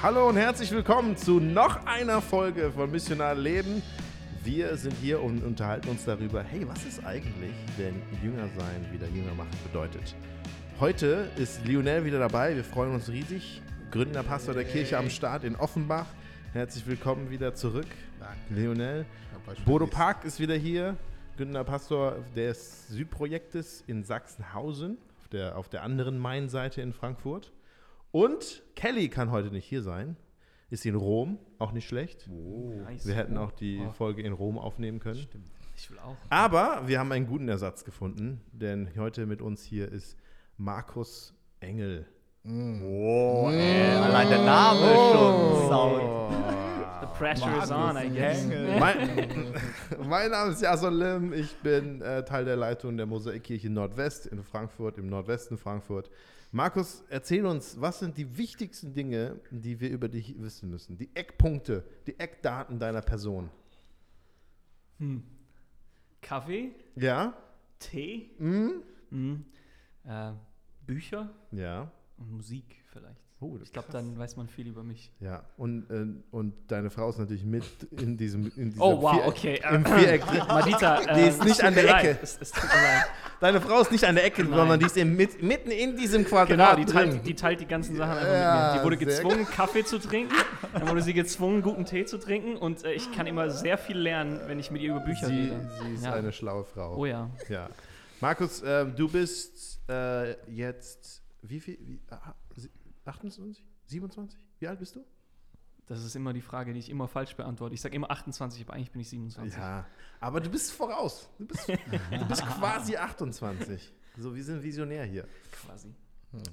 Hallo und herzlich willkommen zu noch einer Folge von Missionar Leben. Wir sind hier und unterhalten uns darüber, hey, was ist eigentlich, wenn Jünger sein wieder Jünger machen bedeutet? Heute ist Lionel wieder dabei, wir freuen uns riesig. Gründender Pastor der Kirche am Start in Offenbach. Herzlich willkommen wieder zurück, Danke. Lionel. Bodo. Park ist wieder hier, gründender Pastor des Südprojektes in Sachsenhausen, auf der, auf der anderen Mainseite in Frankfurt. Und Kelly kann heute nicht hier sein, ist in Rom, auch nicht schlecht. Nice. Wir hätten auch die Oh. Folge in Rom aufnehmen können. Ich will auch. Aber wir haben einen guten Ersatz gefunden, denn heute mit uns hier ist Markus Engel. Oh, ey, allein der Name schon saut. The pressure is on, I guess. Engel. Mein, mein Name ist Jason Lim. Ich bin äh, Teil der Leitung der Mosaikkirche Nordwest in Frankfurt, im Nordwesten Frankfurt. Markus, erzähl uns, was sind die wichtigsten Dinge, die wir über dich wissen müssen? Die Eckpunkte, die Eckdaten deiner Person. Hm. Kaffee, Ja? Tee, Mhm. hm. äh, Bücher Ja. und Musik vielleicht. Oh, Ich glaube, dann weiß man viel über mich. Ja, und, äh, und deine Frau ist natürlich mit in diesem in Oh, wow, Vier- okay. Im Viereck. Madita, Die ist äh, nicht an der leid. Ecke. Es, es. Deine Frau ist nicht an der Ecke, Nein. sondern die ist im, mit, mitten in diesem Quadrat Genau, die drin. teilt, die teilt die ganzen Sachen einfach Ja, mit mir. Die wurde gezwungen, Kaffee zu trinken. Dann wurde sie gezwungen, guten Tee zu trinken. Und äh, ich kann immer sehr viel lernen, wenn ich mit ihr über Bücher sie, rede. sie ist Ja. eine schlaue Frau. Oh ja. Ja. Markus, ähm, du bist äh, jetzt, wie viel? Wie, ah, 28? 27? Wie alt bist du? Das ist immer die Frage, die ich immer falsch beantworte. Ich sage immer 28, aber eigentlich bin ich 27. Ja, aber du bist voraus. Du bist, du bist quasi 28. So, wir sind visionär hier. Quasi.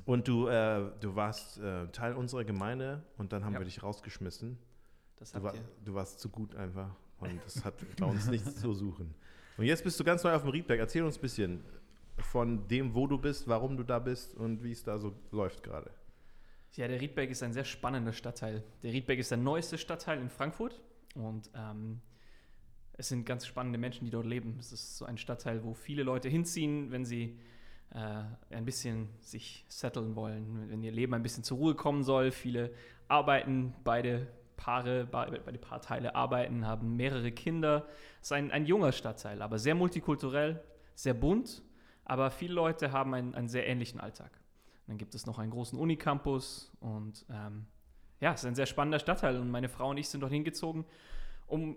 Und du, äh, du warst äh, Teil unserer Gemeinde und dann haben Ja. wir dich rausgeschmissen. Du, war, du warst zu gut einfach und das hat bei uns nichts zu suchen. Und jetzt bist du ganz neu auf dem Riedberg. Erzähl uns ein bisschen von dem, wo du bist, warum du da bist und wie es da so läuft gerade. Ja, der Riedberg ist ein sehr spannender Stadtteil. Der Riedberg ist der neueste Stadtteil in Frankfurt und ähm, es sind ganz spannende Menschen, die dort leben. Es ist so ein Stadtteil, wo viele Leute hinziehen, wenn sie äh, ein bisschen sich setteln wollen, wenn ihr Leben ein bisschen zur Ruhe kommen soll. Viele arbeiten, beide Paare, be- beide Paarteile arbeiten, haben mehrere Kinder. Es ist ein, ein junger Stadtteil, aber sehr multikulturell, sehr bunt, aber viele Leute haben einen, einen sehr ähnlichen Alltag. Dann gibt es noch einen großen Unicampus und ähm, ja, es ist ein sehr spannender Stadtteil und meine Frau und ich sind dorthin gezogen, um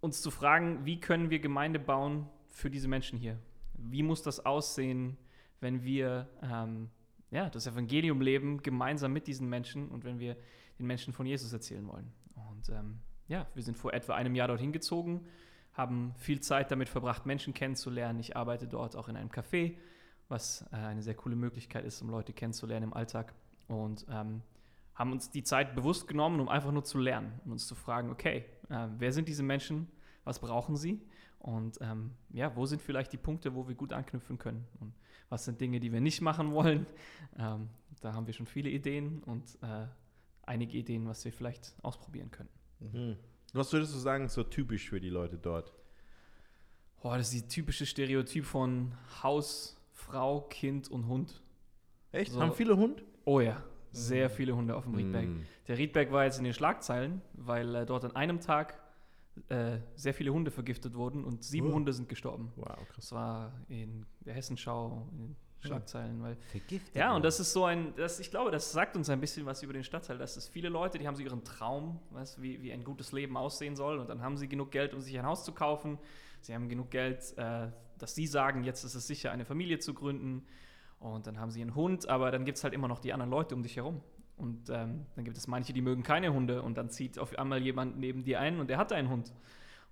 uns zu fragen, wie können wir Gemeinde bauen für diese Menschen hier? Wie muss das aussehen, wenn wir ähm, ja, das Evangelium leben, gemeinsam mit diesen Menschen und wenn wir den Menschen von Jesus erzählen wollen? Und ähm, ja, wir sind vor etwa einem Jahr dorthin gezogen, haben viel Zeit damit verbracht, Menschen kennenzulernen. Ich arbeite dort auch in einem Café was äh, eine sehr coole Möglichkeit ist, um Leute kennenzulernen im Alltag. Und ähm, haben uns die Zeit bewusst genommen, um einfach nur zu lernen und uns zu fragen, okay, äh, wer sind diese Menschen, was brauchen sie und ähm, ja, wo sind vielleicht die Punkte, wo wir gut anknüpfen können und was sind Dinge, die wir nicht machen wollen. Ähm, da haben wir schon viele Ideen und äh, einige Ideen, was wir vielleicht ausprobieren können. Hm. Was würdest du sagen, so typisch für die Leute dort? Oh, das ist die typische Stereotyp von Haus, Frau, Kind und Hund. Echt? So. Haben viele Hund? Oh ja, sehr viele Hunde auf dem Riedberg. Hm. Der Riedberg war jetzt in den Schlagzeilen, weil äh, dort an einem Tag äh, sehr viele Hunde vergiftet wurden und sieben Oh. Hunde sind gestorben. Wow, krass. Das war in der Hessenschau, in den Schlagzeilen, weil Vergiftet. ja, und das ist so ein, das, ich glaube, das sagt uns ein bisschen was über den Stadtteil. Das ist viele Leute, die haben so ihren Traum, weißt, wie, wie ein gutes Leben aussehen soll. Und dann haben sie genug Geld, um sich ein Haus zu kaufen. Sie haben genug Geld, äh, dass sie sagen, jetzt ist es sicher, eine Familie zu gründen. Und dann haben sie einen Hund, aber dann gibt es halt immer noch die anderen Leute um dich herum. Und ähm, dann gibt es manche, die mögen keine Hunde. Und dann zieht auf einmal jemand neben dir ein und der hat einen Hund.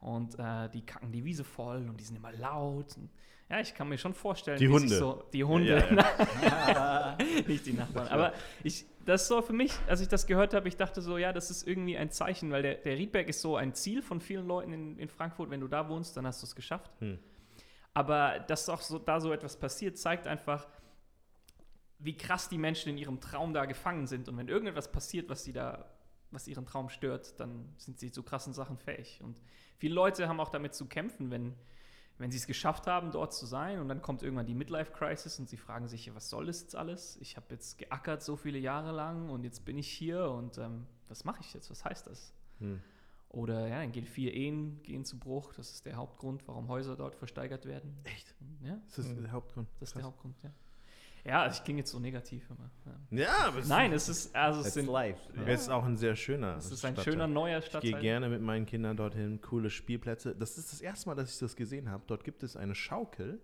Und äh, die kacken die Wiese voll und die sind immer laut. Und, ja, ich kann mir schon vorstellen, Die wie sich Hunde. So, die Hunde. Ja, nicht die Nachbarn. Aber ich, das ist so für mich, als ich das gehört habe, ich dachte so, ja, das ist irgendwie ein Zeichen, weil der, der Riedberg ist so ein Ziel von vielen Leuten in, in Frankfurt. Wenn du da wohnst, dann hast du es geschafft. Hm. Aber dass auch so, da so etwas passiert, zeigt einfach, wie krass die Menschen in ihrem Traum da gefangen sind. Und wenn irgendetwas passiert, was sie da, was ihren Traum stört, dann sind sie zu krassen Sachen fähig. Und viele Leute haben auch damit zu kämpfen, wenn wenn sie es geschafft haben, dort zu sein und dann kommt irgendwann die Midlife-Crisis und sie fragen sich, was soll das jetzt alles? Ich habe jetzt geackert so viele Jahre lang und jetzt bin ich hier und ähm, was mache ich jetzt? Was heißt das? Hm. Oder ja, dann gehen vier Ehen gehen zu Bruch. Das ist der Hauptgrund, warum Häuser dort versteigert werden. Echt? Ja, Das ist der Hauptgrund. das ist der. Hauptgrund, ja. Ja, also ich klinge jetzt so negativ immer. Ja. Ja, aber es Nein, es ist, also es sind, life. Ja. es ist auch ein sehr schöner. es ist ein Stadtteil. schöner neuer Ich gehe Stadtteil. gerne mit meinen Kindern dorthin, coole Spielplätze. Das ist das erste Mal, dass ich das gesehen habe. Dort gibt es eine Schaukel,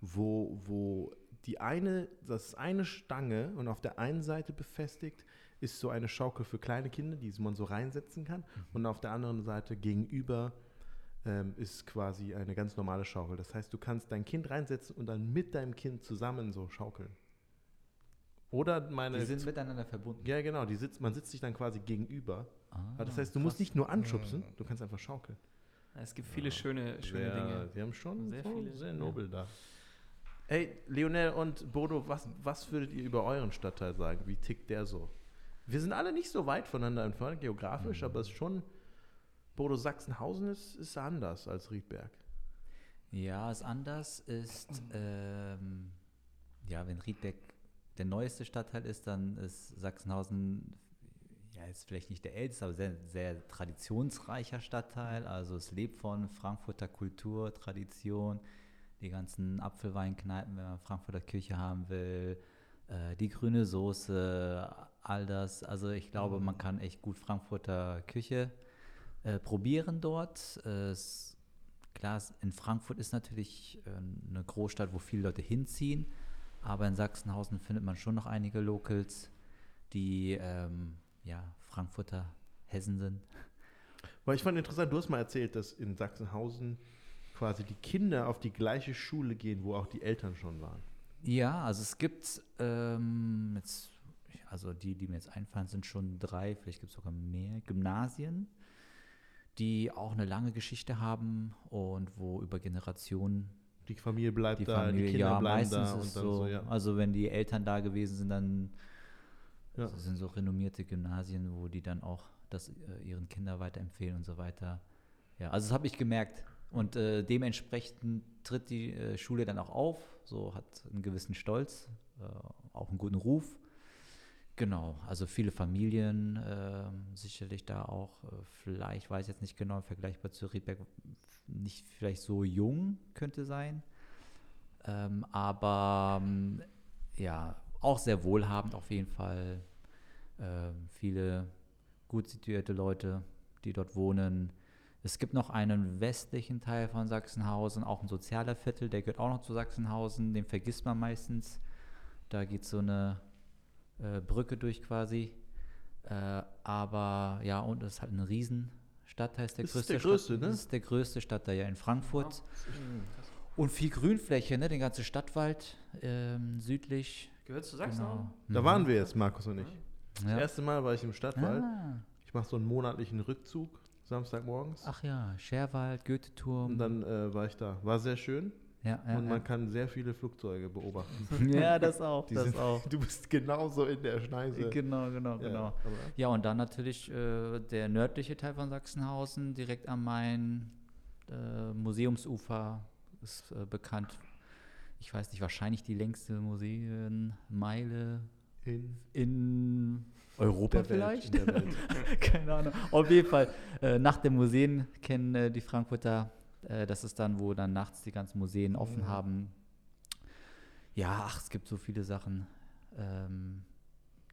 wo, wo die eine, das ist eine Stange und auf der einen Seite befestigt ist so eine Schaukel für kleine Kinder, die man so reinsetzen kann. Und auf der anderen Seite gegenüber ähm, ist quasi eine ganz normale Schaukel. Das heißt, du kannst dein Kind reinsetzen und dann mit deinem Kind zusammen so schaukeln. Oder meine. Die sind miteinander verbunden. ja, genau, die sitzt, man sitzt sich dann quasi gegenüber. Ah, Aber das heißt, du musst krass. nicht nur anschubsen, du kannst einfach schaukeln. Es gibt viele schöne, schöne sehr, Dinge. Sie haben schon Sehr sehr, viele, sehr ja. nobel da. Hey, Lionel und Bodo, was, was würdet ihr über euren Stadtteil sagen? Wie tickt der so? Wir sind alle nicht so weit voneinander entfernt, geografisch, aber es ist schon, Bodo Sachsenhausen ist, ist anders als Riedberg. Ja, ist anders. Ist, ähm, ja, wenn Riedbeck der neueste Stadtteil ist, dann ist Sachsenhausen, ja, ist vielleicht nicht der älteste, aber sehr, sehr traditionsreicher Stadtteil. Also es lebt von Frankfurter Kultur, Tradition, die ganzen Apfelweinkneipen, wenn man Frankfurter Küche haben will, äh, die grüne Soße, all das. Also ich glaube, man kann echt gut Frankfurter Küche äh, probieren dort. Äh, es Klar, in Frankfurt ist natürlich äh, eine Großstadt, wo viele Leute hinziehen, aber in Sachsenhausen findet man schon noch einige Locals, die ähm, ja, Frankfurter Hessen sind. Weil ich fand interessant, du hast mal erzählt, dass in Sachsenhausen quasi die Kinder auf die gleiche Schule gehen, wo auch die Eltern schon waren. Ja, also es gibt ähm, jetzt, also die, die mir jetzt einfallen, sind schon drei, vielleicht gibt es sogar mehr Gymnasien, die auch eine lange Geschichte haben und wo über Generationen Die Familie bleibt die da, Familie, die Kinder ja, bleiben meistens da ist und so, so, ja. also wenn die Eltern da gewesen sind, dann Ja. das sind so renommierte Gymnasien, wo die dann auch das äh, ihren Kindern weiterempfehlen und so weiter. Ja, also das habe ich gemerkt. Und äh, dementsprechend tritt die äh, Schule dann auch auf, so hat einen gewissen Stolz, äh, auch einen guten Ruf. Genau, also viele Familien ähm, sicherlich da auch, äh, vielleicht weiß ich jetzt nicht genau, vergleichbar zu Riedberg, nicht vielleicht so jung könnte sein, ähm, aber ähm, ja, auch sehr wohlhabend auf jeden Fall. Ähm, viele gut situierte Leute, die dort wohnen. Es gibt noch einen westlichen Teil von Sachsenhausen, auch ein sozialer Viertel, der gehört auch noch zu Sachsenhausen, den vergisst man meistens. Da geht so eine äh, Brücke durch quasi. Äh, aber ja, und es ist halt ein Riesenstadtteil. Ist der Das ist größte der größte, Stadt, ne? Das ist der größte Stadtteil ja in Frankfurt. Ja. Und viel Grünfläche, ne? Den ganzen Stadtwald ähm, südlich. Gehört zu Sachsenhausen? Da waren wir jetzt, Markus und ich. Das Mhm. Ja. erste Mal war ich im Stadtwald. Ah, Ich mache so einen monatlichen Rückzug, Samstagmorgens. ach ja, Scherwald, Goetheturm. Und dann äh, war ich da. War sehr schön. Ja, ja, und man kann sehr viele Flugzeuge beobachten. ja. ja, das auch, das sind- auch. Du bist genauso in der Schneise. Genau, genau, Ja, genau. Ja, und dann natürlich äh, der nördliche Teil von Sachsenhausen, direkt am Main, äh, Museumsufer ist äh, bekannt. Ich weiß nicht, wahrscheinlich die längste Museenmeile In in Europa vielleicht? Keine Ahnung. Auf jeden Fall, äh, nach den Museen kennen äh, die Frankfurter, äh, das ist dann, wo dann nachts die ganzen Museen offen Mhm. haben. Ja, ach, es gibt so viele Sachen. Ähm,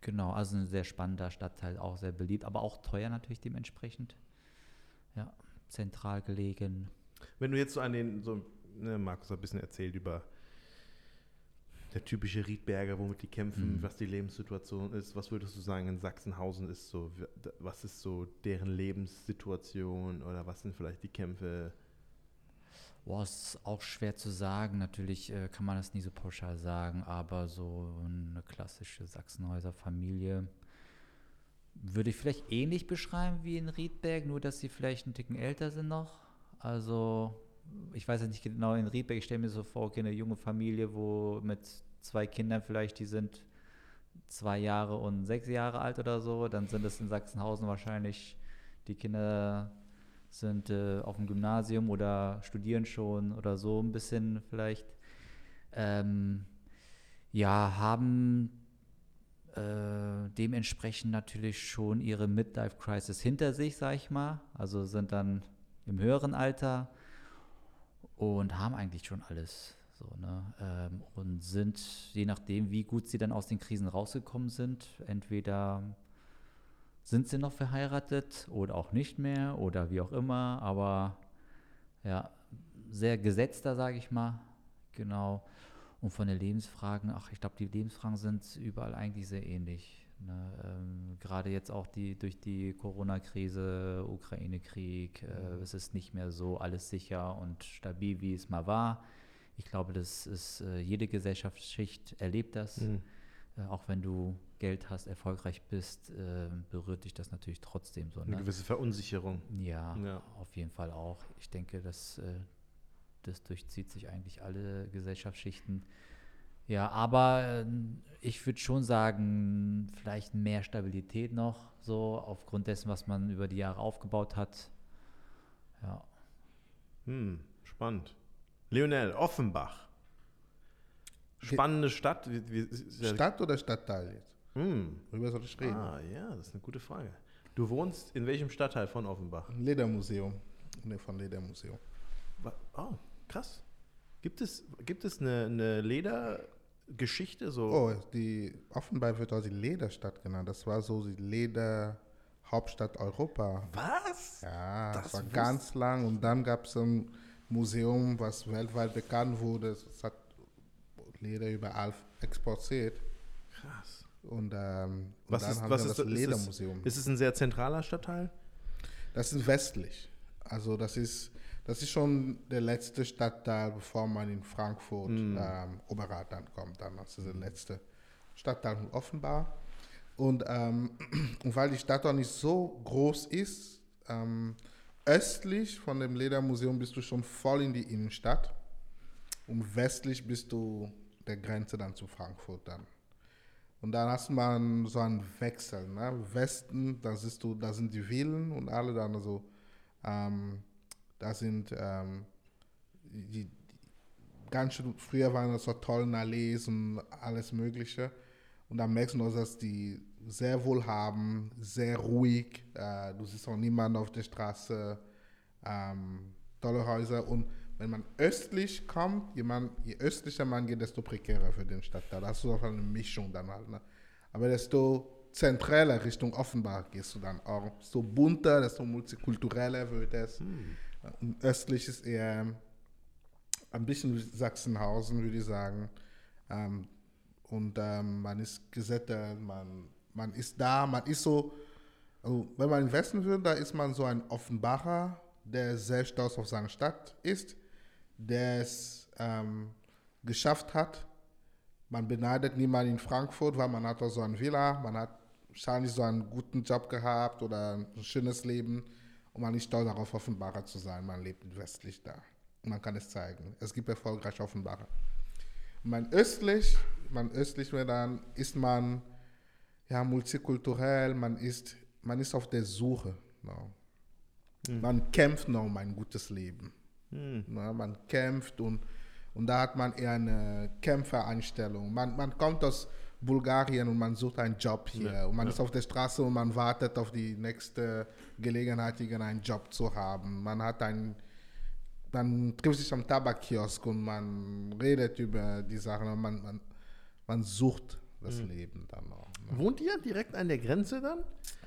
genau, also ein sehr spannender Stadtteil, auch sehr beliebt, aber auch teuer natürlich dementsprechend. Ja, zentral gelegen. Wenn du jetzt so an den, so, ne, Markus hat ein bisschen erzählt über der typische Riedberger, womit die kämpfen, Mhm. was die Lebenssituation ist. Was würdest du sagen, in Sachsenhausen ist so, was ist so deren Lebenssituation oder was sind vielleicht die Kämpfe? Boah, ist auch schwer zu sagen. Natürlich äh, kann man das nie so pauschal sagen, aber so eine klassische Sachsenhäuser Familie würde ich vielleicht ähnlich beschreiben wie in Riedberg, nur dass sie vielleicht einen Ticken älter sind noch. Also, ich weiß jetzt nicht genau in Riedberg, ich stelle mir so vor, okay, eine junge Familie, wo mit zwei Kindern vielleicht, die sind zwei Jahre und sechs Jahre alt oder so, dann sind es in Sachsenhausen wahrscheinlich die Kinder sind äh, auf dem Gymnasium oder studieren schon oder so ein bisschen vielleicht. Ähm, ja, haben äh, dementsprechend natürlich schon ihre Midlife-Crisis hinter sich, sag ich mal. Also sind dann im höheren Alter und haben eigentlich schon alles. So, ne? Ähm, und sind, je nachdem, wie gut sie dann aus den Krisen rausgekommen sind, entweder sind sie noch verheiratet oder auch nicht mehr oder wie auch immer, aber ja, sehr gesetzter, sage ich mal. Genau. Und von den Lebensfragen, ach, ich glaube, die Lebensfragen sind überall eigentlich sehr ähnlich. Ne? Ähm, Gerade jetzt auch die durch die Corona-Krise, Ukraine-Krieg, äh, es ist nicht mehr so alles sicher und stabil, wie es mal war. Ich glaube, das ist äh, jede Gesellschaftsschicht erlebt das. Mhm. Äh, auch wenn du Geld hast, erfolgreich bist, äh, berührt dich das natürlich trotzdem so. Eine Ne? gewisse Verunsicherung. Ja, Ja. auf jeden Fall auch. Ich denke, das, äh, das durchzieht sich eigentlich alle Gesellschaftsschichten. Ja, aber äh, ich würde schon sagen, vielleicht mehr Stabilität noch, so aufgrund dessen, was man über die Jahre aufgebaut hat. Ja. Hm, spannend. Lionel, Offenbach. Spannende Stadt. Wie, wie, Stadt oder Stadtteil jetzt? Hm. Worüber soll ich reden? Ah, ja, das ist eine gute Frage. Du wohnst in welchem Stadtteil von Offenbach? Ein Ledermuseum. Ne, von Ledermuseum. Oh, krass. Gibt es, gibt es eine, eine Ledergeschichte? So? Oh, die Offenbach wird auch die Lederstadt genannt. Das war so die Lederhauptstadt Europa. Was? Ja, Das das, war ganz lang. Und dann gab es ein Museum, was weltweit bekannt wurde. Es hat Leder überall exportiert. Krass. Und, ähm, und Was dann ist, haben was wir ist, das ist, Ledermuseum. ist es ein sehr zentraler Stadtteil? Das ist westlich. Also das ist, das ist schon der letzte Stadtteil, bevor man in Frankfurt ähm, Oberrat ankommt. Dann das ist der letzte Stadtteil von Offenbar. Und, ähm, und weil die Stadt auch nicht so groß ist, ähm, östlich von dem Ledermuseum bist du schon voll in die Innenstadt. Und westlich bist du der Grenze dann zu Frankfurt dann. Und dann hast man so einen Wechsel. Ne? Westen, da siehst du, da sind die Villen und alle dann so, ähm, da sind ähm, die, die ganz schön, früher waren das so tolle Allees und alles Mögliche. Und dann merkst du dass die sehr wohlhaben, sehr ruhig. Äh, du siehst auch niemanden auf der Straße. Ähm, tolle Häuser. Und wenn man östlich kommt, jemand, je östlicher man geht, desto prekärer für den Stadtteil. Da hast du auch eine Mischung dann halt. Ne? Aber desto zentraler Richtung Offenbach gehst du dann auch. Desto bunter, desto multikultureller wird es. Und östlich ist eher ein bisschen wie Sachsenhausen, würde ich sagen. Ähm, und ähm, man ist gesättigt, man, man ist da, man ist so, also wenn man im Westen will, da ist man so ein Offenbacher, der sehr stolz auf seine Stadt ist, der es ähm, geschafft hat. Man beneidet niemanden in Frankfurt, weil man hat auch so ein Villa, man hat wahrscheinlich so einen guten Job gehabt oder ein schönes Leben und man ist stolz darauf, Offenbacher zu sein. Man lebt westlich da. Man kann es zeigen. Es gibt erfolgreiche Offenbacher. Man östlich, man östlich dann ist man ja multikulturell, man ist, man ist auf der Suche. No. Man kämpft noch um ein gutes Leben. Na, man kämpft und, und da hat man eher eine Kämpfereinstellung. Man, man kommt aus Bulgarien und man sucht einen Job hier. Ja, und man ja. ist auf der Straße und man wartet auf die nächste Gelegenheit, einen Job zu haben. Man hat ein, man trifft sich am Tabakkiosk und man redet über die Sachen und man, man, man sucht das Leben dann auch. Wohnt ihr direkt an der Grenze dann?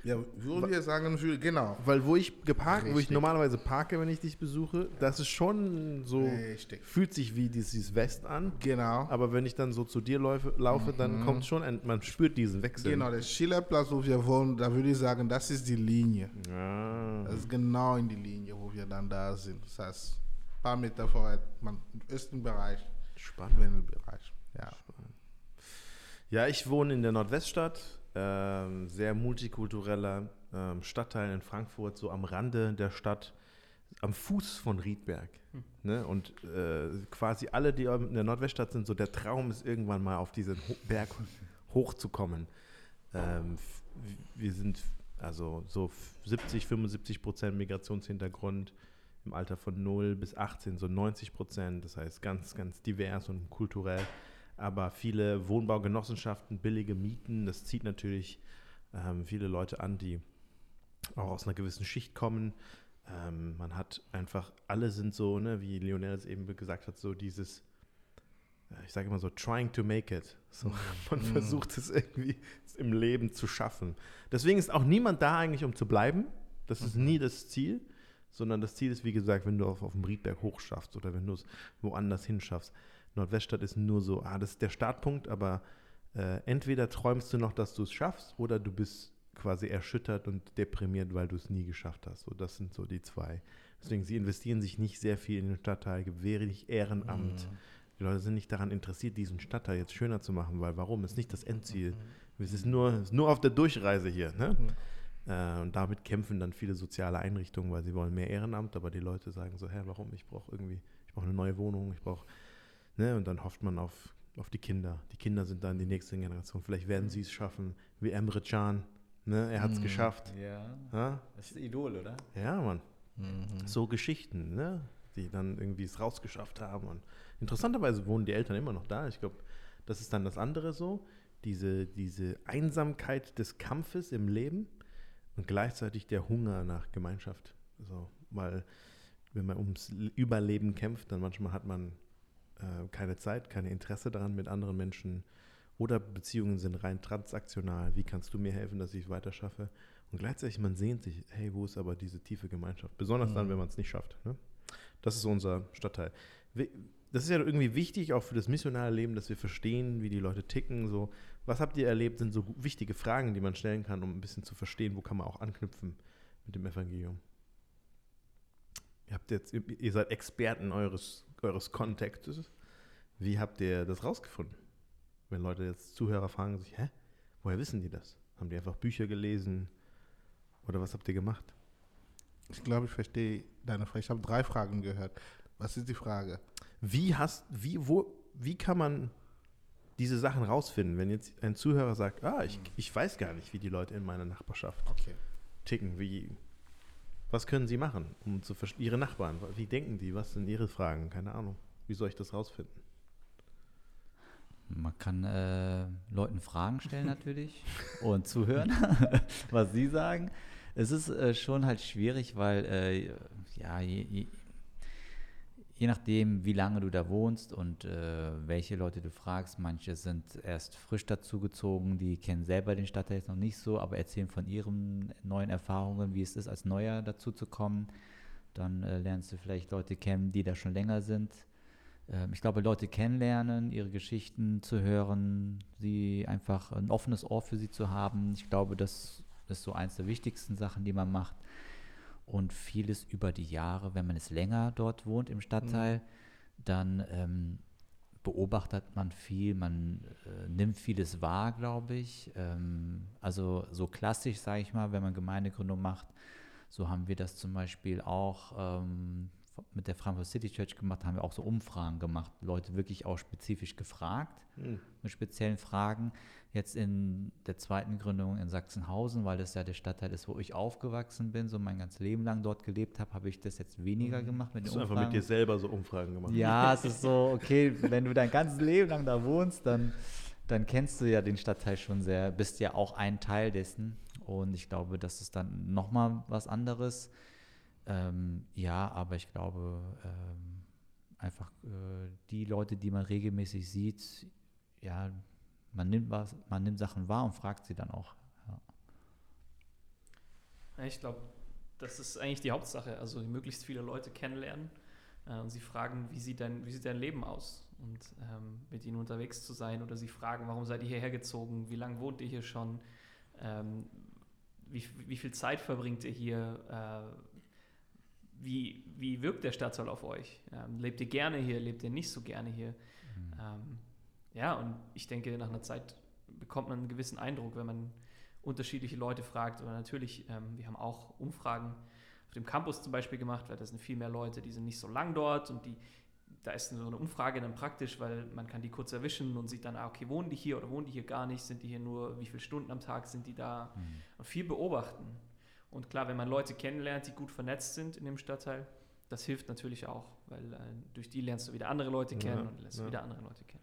Ja, würden wir sagen, genau. Weil wo ich geparkt, wo ich Richtig. normalerweise parke, wenn ich dich besuche, das ist schon so, Richtig. fühlt sich wie dieses West an. Genau. Aber wenn ich dann so zu dir laufe, laufe dann kommt schon, ein, man spürt diesen Wechsel. Genau, der Schillerplatz, wo wir wohnen, da würde ich sagen, das ist die Linie. Ah. Das ist genau in die Linie, wo wir dann da sind. Das heißt, ein paar Meter vorher, man, im östlichen Bereich, Spannend. Wendelbereich. Ja. Ja, ich wohne in der Nordweststadt, ähm, sehr multikultureller ähm, Stadtteil in Frankfurt, so am Rande der Stadt, am Fuß von Riedberg. Ne? Und äh, quasi alle, die in der Nordweststadt sind, so der Traum ist irgendwann mal auf diesen Ho Berg hochzukommen. Ähm, wir sind Also so 70, 75 Prozent Migrationshintergrund im Alter von 0 bis 18, so 90 Prozent. Das heißt ganz, ganz divers und kulturell. Aber viele Wohnbaugenossenschaften, billige Mieten, das zieht natürlich ähm, viele Leute an, die auch aus einer gewissen Schicht kommen. Ähm, man hat einfach, alle sind so, ne, wie Lionel es eben gesagt hat, so dieses, ich sage immer so, trying to make it. So, man Mhm. versucht es irgendwie im Leben zu schaffen. Deswegen ist auch niemand da eigentlich, um zu bleiben. Das ist Mhm. nie das Ziel, sondern das Ziel ist, wie gesagt, wenn du auf, auf dem Riedberg hochschaffst oder wenn du es woanders hinschaffst. Nordweststadt ist nur so, ah, das ist der Startpunkt, aber äh, entweder träumst du noch, dass du es schaffst, oder du bist quasi erschüttert und deprimiert, weil du es nie geschafft hast. So, das sind so die zwei. Deswegen, sie investieren sich nicht sehr viel in den Stadtteil, gibt wenig Ehrenamt. Die Leute sind nicht daran interessiert, diesen Stadtteil jetzt schöner zu machen, weil warum? Es ist nicht das Endziel. Es ist nur, ist nur auf der Durchreise hier. Ne? Äh, und damit kämpfen dann viele soziale Einrichtungen, weil sie wollen mehr Ehrenamt, aber die Leute sagen so, hä, warum? Ich brauche irgendwie, ich brauche eine neue Wohnung, ich brauche, ne? Und dann hofft man auf, auf die Kinder. Die Kinder sind dann die nächste Generation. Vielleicht werden sie es schaffen, wie Emre Can. Ne? Er hat es Mhm. geschafft. Ja, Ja? das ist Idol, oder? ja, Mann. Mhm. So Geschichten, ne? die dann irgendwie es rausgeschafft haben. Und interessanterweise wohnen die Eltern immer noch da. Ich glaube, das ist dann das andere so. Diese, diese Einsamkeit des Kampfes im Leben und gleichzeitig der Hunger nach Gemeinschaft. So, weil wenn man ums Überleben kämpft, dann manchmal hat man äh, keine Zeit, keine Interesse daran mit anderen Menschen oder Beziehungen sind rein transaktional. Wie kannst du mir helfen, dass ich es weiter schaffe? Und gleichzeitig man sehnt sich, hey, wo ist aber diese tiefe Gemeinschaft? Besonders dann, Mhm. wenn man es nicht schafft. Ne? Das ist unser Stadtteil. Das ist ja irgendwie wichtig, auch für das missionale Leben, dass wir verstehen, wie die Leute ticken. So, was habt ihr erlebt, sind so wichtige Fragen, die man stellen kann, um ein bisschen zu verstehen, wo kann man auch anknüpfen mit dem Evangelium. Ihr habt jetzt, ihr seid Experten eures, eures Kontextes. Wie habt ihr das rausgefunden? Wenn Leute jetzt Zuhörer fragen sich, hä, woher wissen die das? Haben die einfach Bücher gelesen? Oder was habt ihr gemacht? Ich glaube, ich verstehe deine Frage. Ich habe drei Fragen gehört. Was ist die Frage? Wie hast, wie, wo, wie kann man diese Sachen rausfinden, wenn jetzt ein Zuhörer sagt, ah, ich, ich weiß gar nicht, wie die Leute in meiner Nachbarschaft Okay. ticken, wie, was können sie machen, um zu verstehen, ihre Nachbarn, wie denken die, was sind ihre Fragen, keine Ahnung, wie soll ich das rausfinden? Man kann äh, Leuten Fragen stellen natürlich und zuhören, was sie sagen. Es ist äh, schon halt schwierig, weil äh, ja, je, je, je nachdem, wie lange du da wohnst und äh, welche Leute du fragst, manche sind erst frisch dazugezogen, die kennen selber den Stadtteil jetzt noch nicht so, aber erzählen von ihren neuen Erfahrungen, wie es ist, als Neuer dazuzukommen. Dann äh, lernst du vielleicht Leute kennen, die da schon länger sind. Ähm, ich glaube, Leute kennenlernen, ihre Geschichten zu hören, sie einfach ein offenes Ohr für sie zu haben. Ich glaube, das ist so eins der wichtigsten Sachen, die man macht. Und vieles über die Jahre, wenn man es länger dort wohnt im Stadtteil, dann ähm, beobachtet man viel, man äh, nimmt vieles wahr, glaube ich. Ähm, also so klassisch, sage ich mal, wenn man Gemeindegründung macht, so haben wir das zum Beispiel auch ähm, mit der Frankfurt City Church gemacht, haben wir auch so Umfragen gemacht, Leute wirklich auch spezifisch gefragt Hm. mit speziellen Fragen. Jetzt in der zweiten Gründung in Sachsenhausen, weil das ja der Stadtteil ist, wo ich aufgewachsen bin, so mein ganzes Leben lang dort gelebt habe, habe ich das jetzt weniger gemacht mit Hast du einfach Umfragen. mit dir selber so Umfragen gemacht? Ja, es ist so, okay, wenn du dein ganzes Leben lang da wohnst, dann, dann kennst du ja den Stadtteil schon sehr, bist ja auch ein Teil dessen. Und ich glaube, das ist dann nochmal was anderes. Ähm, ja, aber ich glaube, ähm, einfach äh, die Leute, die man regelmäßig sieht, ja, man nimmt was, man nimmt Sachen wahr und fragt sie dann auch. Ja. Ich glaube, das ist eigentlich die Hauptsache. Also möglichst viele Leute kennenlernen äh, und sie fragen, wie sieht dein, wie sieht dein Leben aus? Und ähm, mit ihnen unterwegs zu sein oder sie fragen, warum seid ihr hierher gezogen? Wie lange wohnt ihr hier schon? Ähm, wie, wie viel Zeit verbringt ihr hier? Äh, wie, wie wirkt der Stadtteil auf euch? Ähm, lebt ihr gerne hier? Lebt ihr nicht so gerne hier? Ähm, ja, und ich denke, nach einer Zeit bekommt man einen gewissen Eindruck, wenn man unterschiedliche Leute fragt. Oder natürlich, ähm, wir haben auch Umfragen auf dem Campus zum Beispiel gemacht, weil da sind viel mehr Leute, die sind nicht so lang dort und die da ist so eine Umfrage dann praktisch, weil man kann die kurz erwischen und sieht dann, ah, okay, wohnen die hier oder wohnen die hier gar nicht? Sind die hier nur, wie viele Stunden am Tag sind die da? Mhm. Und viel beobachten. Und klar, wenn man Leute kennenlernt, die gut vernetzt sind in dem Stadtteil, das hilft natürlich auch, weil äh, durch die lernst du wieder andere Leute kennen Ja, und lernst ja. wieder andere Leute kennen.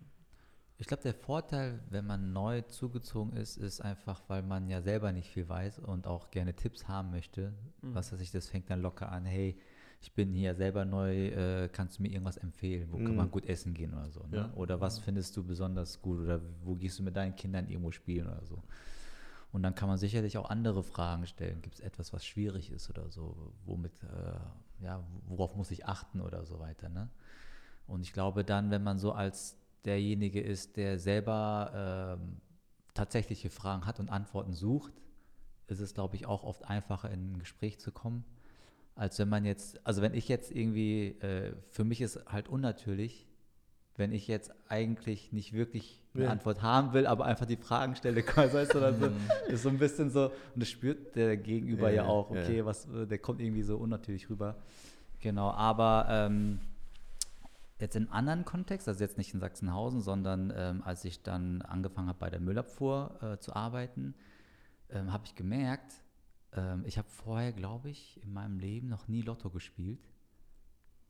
Ich glaube, der Vorteil, wenn man neu zugezogen ist, ist einfach, weil man ja selber nicht viel weiß und auch gerne Tipps haben möchte. Mhm. Was weiß ich, das fängt dann locker an, hey, ich bin hier selber neu, äh, kannst du mir irgendwas empfehlen? Wo kann Mhm. man gut essen gehen oder so? Ne? Ja. Oder was findest du besonders gut? Oder wo gehst du mit deinen Kindern irgendwo spielen oder so? Und dann kann man sicherlich auch andere Fragen stellen. Gibt es etwas, was schwierig ist oder so? Womit, äh, ja, worauf muss ich achten oder so weiter, ne? Und ich glaube dann, wenn man so als derjenige ist, der selber ähm, tatsächliche Fragen hat und Antworten sucht, ist es, glaube ich, auch oft einfacher, in ein Gespräch zu kommen, als wenn man jetzt, also wenn ich jetzt irgendwie, äh, für mich ist halt unnatürlich, wenn ich jetzt eigentlich nicht wirklich eine Ja. Antwort haben will, aber einfach die Fragen stelle, weißt du, dann so, ist so ein bisschen so, und das spürt der Gegenüber Ja, ja, ja, auch, ja. okay, was, äh, der kommt irgendwie so unnatürlich rüber. Genau, aber ähm, jetzt in anderen Kontext, also jetzt nicht in Sachsenhausen, sondern ähm, als ich dann angefangen habe bei der Müllabfuhr äh, zu arbeiten, ähm, habe ich gemerkt, ähm, ich habe vorher, glaube ich, in meinem Leben noch nie Lotto gespielt,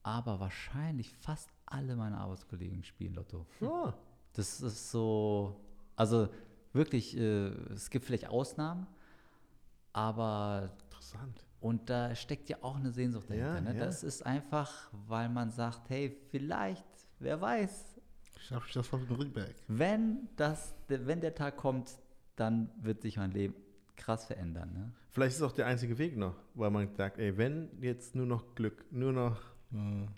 aber wahrscheinlich fast alle meine Arbeitskollegen spielen Lotto. Ja. Das ist so, also wirklich, äh, es gibt vielleicht Ausnahmen, aber Interessant. und da steckt ja auch eine Sehnsucht Ja, dahinter. ne? ja. Das ist einfach, weil man sagt, hey, vielleicht, wer weiß, Schaffe ich das von Rückberg? wenn, das, der- wenn der Tag kommt, dann wird sich mein Leben krass verändern. Ne? Vielleicht ist es auch der einzige Weg noch, weil man sagt, ey, wenn jetzt nur noch Glück, nur noch.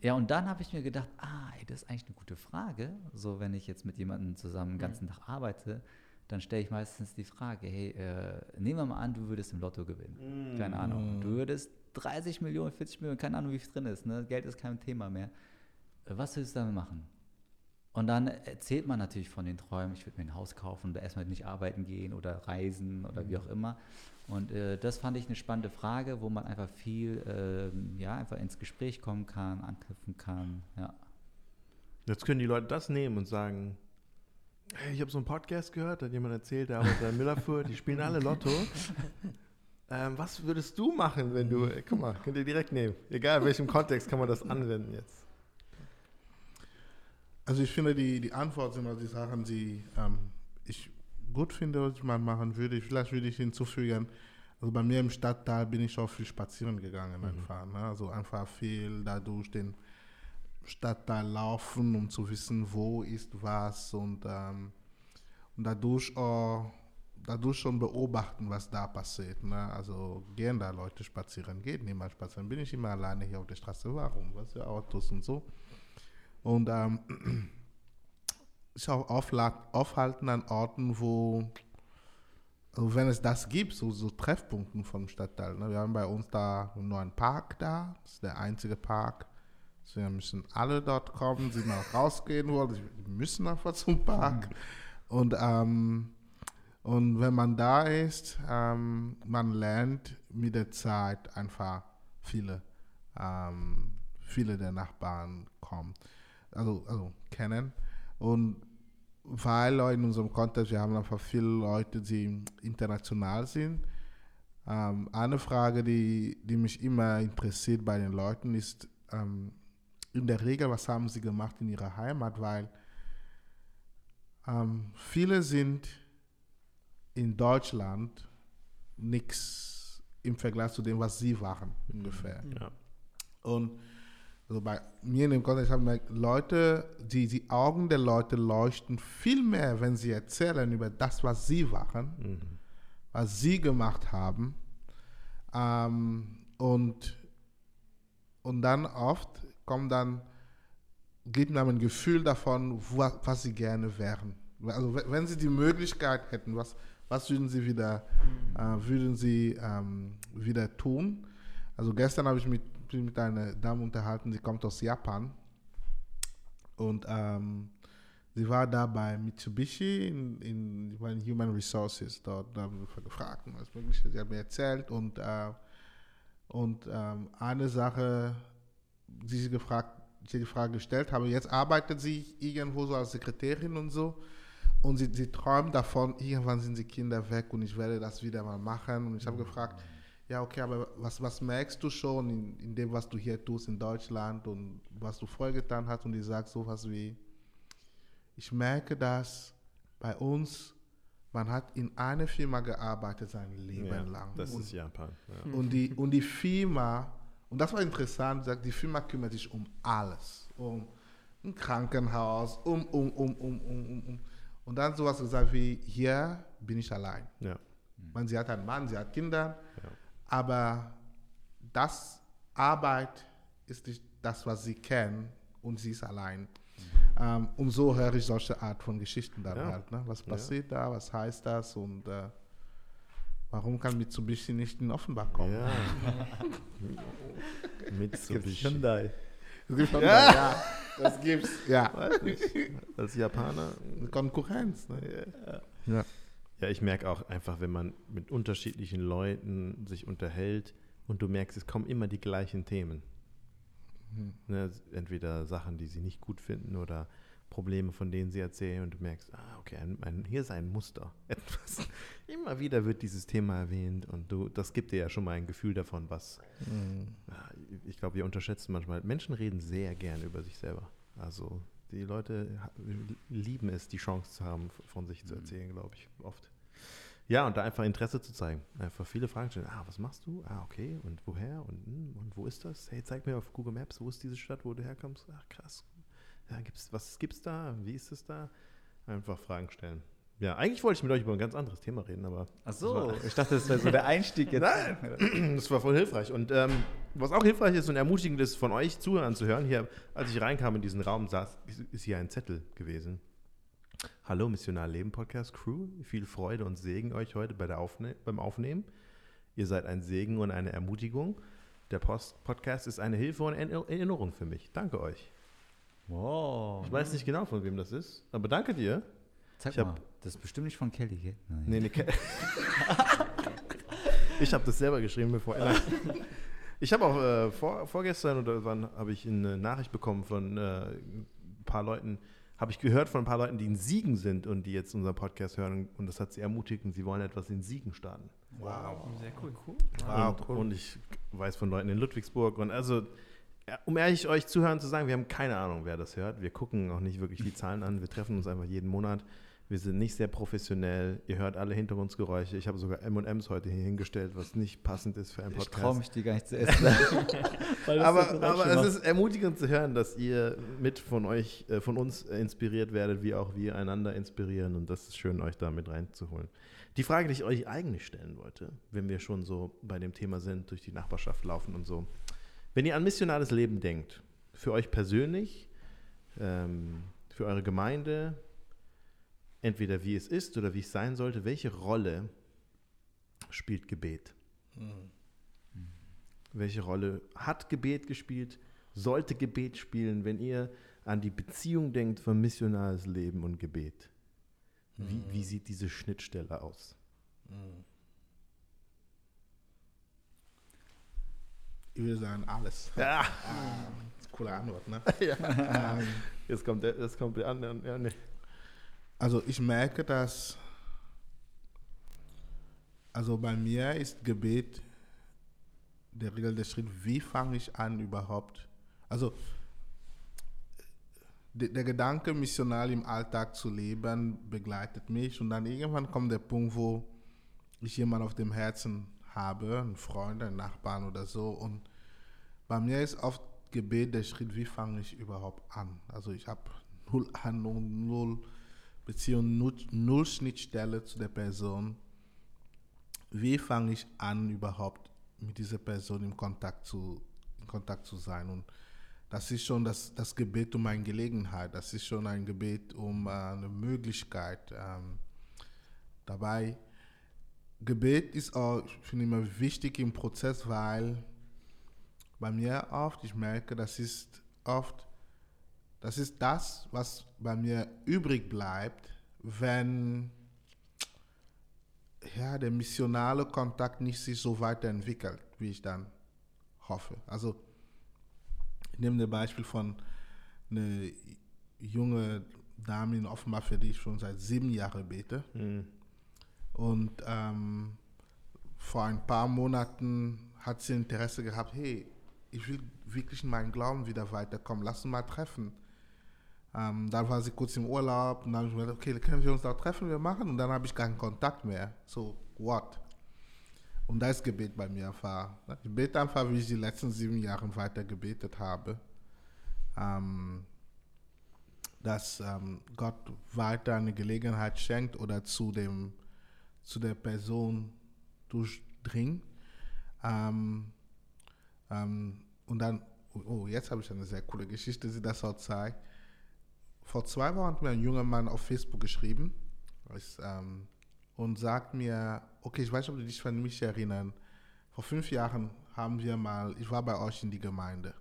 Ja, und dann habe ich mir gedacht, ah, ey, das ist eigentlich eine gute Frage. So, wenn ich jetzt mit jemandem zusammen den ganzen Tag arbeite, dann stelle ich meistens die Frage, hey, äh, nehmen wir mal an, du würdest im Lotto gewinnen. Keine Ahnung. Du würdest 30 Millionen, 40 Millionen, keine Ahnung, wie viel drin ist. Ne? Geld ist kein Thema mehr. Äh, Was willst du damit machen? Und dann erzählt man natürlich von den Träumen, ich würde mir ein Haus kaufen oder erstmal nicht arbeiten gehen oder reisen oder wie auch immer. Und äh, das fand ich eine spannende Frage, wo man einfach viel, ähm, ja, einfach ins Gespräch kommen kann, anknüpfen kann. Ja. Jetzt können die Leute das nehmen und sagen, hey, ich habe so einen Podcast gehört, da hat jemand erzählt, der arbeitet bei Müllabfuhr, die spielen alle Lotto. Ähm, was würdest du machen, wenn du, äh, guck mal, könnt ihr direkt nehmen. Egal in welchem Kontext kann man das anwenden jetzt. Also ich finde, die, die Antwort sind immer die Sachen, die ähm, ich gut finde, was man machen würde. Vielleicht würde ich hinzufügen, also bei mir im Stadtteil bin ich auch viel spazieren gegangen einfach. Ne? Also einfach viel da durch den Stadtteil laufen, um zu wissen, wo ist was und, ähm, und dadurch auch dadurch schon beobachten, was da passiert. Ne? Also gehen da Leute spazieren, geht niemand spazieren. Bin ich immer alleine hier auf der Straße, warum? Was für Autos und so. Und ähm, sich auch aufhalten an Orten, wo, also wenn es das gibt, so, so Treffpunkten vom Stadtteil. Ne? Wir haben bei uns da nur einen Park da, das ist der einzige Park. Deswegen müssen alle dort kommen, die mal rausgehen wollen, die müssen einfach zum Park. Und, ähm, und wenn man da ist, ähm, man lernt mit der Zeit einfach viele, ähm, viele der Nachbarn kommen, also, also kennen. Und weil in unserem Kontext, wir haben einfach viele Leute, die international sind. Ähm, eine Frage, die, die mich immer interessiert bei den Leuten, ist ähm, in der Regel, was haben sie gemacht in ihrer Heimat, weil ähm, viele sind in Deutschland nichts im Vergleich zu dem, was sie waren, ungefähr. Ja. Und also bei mir in dem Kontext haben wir Leute, die, die Augen der Leute leuchten viel mehr, wenn sie erzählen über das, was sie waren, Mhm. was sie gemacht haben. Ähm, und, und dann oft kommt dann, gibt man ein Gefühl davon, wa- was sie gerne wären. Also we- wenn sie die Möglichkeit hätten, was, was würden sie wieder, äh, würden sie ähm, wieder tun? Also gestern habe ich mich mit einer Dame unterhalten, sie kommt aus Japan und ähm, sie war da bei Mitsubishi in, in, die in Human Resources dort. Da haben wir gefragt, was möglich ist. Sie hat mir erzählt und, äh, und ähm, eine Sache, die sie gefragt, sie die Frage gestellt habe, jetzt arbeitet sie irgendwo so als Sekretärin und so. Und sie, sie träumt davon, irgendwann sind die Kinder weg und ich werde das wieder mal machen. Und ich habe gefragt, ja, okay, aber was, was merkst du schon in, in dem, was du hier tust in Deutschland und was du vorher getan hast? Und die sagt sowas wie, ich merke, dass bei uns, man hat in einer Firma gearbeitet sein Leben Ja, lang. das und, ist Japan. Ja. und, die, und die Firma, und das war interessant, sagt, die Firma kümmert sich um alles. Um ein Krankenhaus, um, um, um, um, um, um, um. Und dann sowas gesagt wie, hier bin ich allein. Ja. Man, sie hat einen Mann, sie hat Kinder, Ja. Aber das Arbeit ist nicht das, was sie kennen und sie ist allein. Ähm, und so höre ich solche Art von Geschichten dann Ja. halt. Ne? Was Ja. passiert da, was heißt das und äh, warum kann Mitsubishi nicht in Offenbach kommen? Ja. Mitsubishi. Hyundai. Das gibt's schon da, ja. Das gibt's. Ja. Weiß nicht. Als Japaner. Konkurrenz. Ne? Ja. Ja, ich merke auch einfach, wenn man mit unterschiedlichen Leuten sich unterhält und du merkst, es kommen immer die gleichen Themen. Ne, entweder Sachen, die sie nicht gut finden oder Probleme, von denen sie erzählen und du merkst, ah, okay, ein, ein, hier ist ein Muster. Etwas. Immer wieder wird dieses Thema erwähnt und du, das gibt dir ja schon mal ein Gefühl davon, was. Ja, ich glaube, wir unterschätzen manchmal. Menschen reden sehr gern über sich selber. Also die Leute lieben es, die Chance zu haben, von sich zu erzählen, glaube ich, oft. Ja, und da einfach Interesse zu zeigen. Einfach viele Fragen stellen. Ah, was machst du? Ah, okay. Und woher? Und, hm, und wo ist das? Hey, zeig mir auf Google Maps, wo ist diese Stadt, wo du herkommst? Ach, krass. Ja, gibt's, was gibt's da? Wie ist es da? Einfach Fragen stellen. Ja, eigentlich wollte ich mit euch über ein ganz anderes Thema reden, aber Ach so, ich dachte, das wäre so der Einstieg jetzt. Nein, das war voll hilfreich. Und ähm, was auch hilfreich ist und ermutigend ist, von euch Zuhörern zu hören, hier, als ich reinkam in diesen Raum, saß, ist- hier ein Zettel gewesen. Hallo Missionar Leben Podcast Crew, viel Freude und Segen euch heute bei der Aufne beim Aufnehmen. Ihr seid ein Segen und eine Ermutigung. Der Post Podcast ist eine Hilfe und Erinner- Erinnerung für mich. Danke euch. Wow. Ich weiß nicht genau, von wem das ist, aber danke dir. Sag Ich mal, das ist bestimmt nicht von Kelly, gell? Nein. Nee, nee. ke- ich habe das selber geschrieben, bevor er. Ich habe auch äh, vor, vorgestern oder wann habe ich eine Nachricht bekommen von äh, ein paar Leuten, habe ich gehört von ein paar Leuten, die in Siegen sind und die jetzt unseren Podcast hören und das hat sie ermutigt und sie wollen etwas in Siegen starten. Wow. Sehr cool. cool. Wow, und, cool. und ich weiß von Leuten in Ludwigsburg und also, um ehrlich euch zuhören zu sagen, wir haben keine Ahnung, wer das hört. Wir gucken auch nicht wirklich die Zahlen an. Wir treffen uns einfach jeden Monat. Wir sind nicht sehr professionell. Ihr hört alle Hintergrundgeräusche. Ich habe sogar M&M's heute hier hingestellt, was nicht passend ist für einen Ich Podcast. traue mich die gar nicht zu essen. Aber so aber es ist ermutigend zu hören, dass ihr mit von euch, äh, von uns inspiriert werdet, wie auch wir einander inspirieren. Und das ist schön, euch da mit reinzuholen. Die Frage, die ich euch eigentlich stellen wollte, wenn wir schon so bei dem Thema sind, durch die Nachbarschaft laufen und so. Wenn ihr an missionales Leben denkt, für euch persönlich, ähm, für eure Gemeinde, entweder wie es ist oder wie es sein sollte, welche Rolle spielt Gebet? Welche Rolle hat Gebet gespielt? Sollte Gebet spielen, wenn ihr an die Beziehung denkt von missionales Leben und Gebet? Wie, wie sieht diese Schnittstelle aus? Ich würde sagen, alles. Ja, Ah, coole Antwort, ne? ja. ähm, Jetzt kommt der, jetzt kommt der andere. Ja, nee. Also ich merke, dass also bei mir ist Gebet der Regel der Schritt, wie fange ich an überhaupt? Also der, der Gedanke, missional im Alltag zu leben, begleitet mich und dann irgendwann kommt der Punkt, wo ich jemanden auf dem Herzen habe, einen Freund, einen Nachbarn oder so und bei mir ist oft Gebet der Schritt, wie fange ich überhaupt an? Also ich habe null Ahnung, null Beziehung, null, Schnittstelle zu der Person. Wie fange ich an, überhaupt mit dieser Person in Kontakt zu, in Kontakt zu sein? Und das ist schon das, das Gebet um eine Gelegenheit, das ist schon ein Gebet um äh, eine Möglichkeit. Ähm, dabei, Gebet ist auch, ich finde immer wichtig im Prozess, weil bei mir oft, ich merke, das ist oft, das ist das, was bei mir übrig bleibt, wenn ja, der missionale Kontakt nicht sich so weiterentwickelt, wie ich dann hoffe. Also, ich nehme das Beispiel von eine junge Dame in Offenbach, für die ich schon seit sieben Jahren bete. Mhm. Und ähm, vor ein paar Monaten hat sie Interesse gehabt, hey, ich will wirklich in meinen Glauben wieder weiterkommen, lass uns mal treffen. Ähm, dann war sie kurz im Urlaub und dann habe ich mir gedacht, okay, können wir uns da treffen, wir machen. Und dann habe ich keinen Kontakt mehr. So, what? Und da ist Gebet bei mir war. Ich bete einfach, wie ich die letzten sieben Jahre weiter gebetet habe. Ähm, dass ähm, Gott weiter eine Gelegenheit schenkt oder zu, dem, zu der Person durchdringt. Ähm, ähm, und dann, oh, jetzt habe ich eine sehr coole Geschichte, die das auch zeigt. Vor zwei Wochen hat mir ein junger Mann auf Facebook geschrieben ist, ähm, und sagt mir, okay, ich weiß nicht, ob du dich an mich erinnern. Vor fünf Jahren haben wir mal, ich war bei euch in die Gemeinde.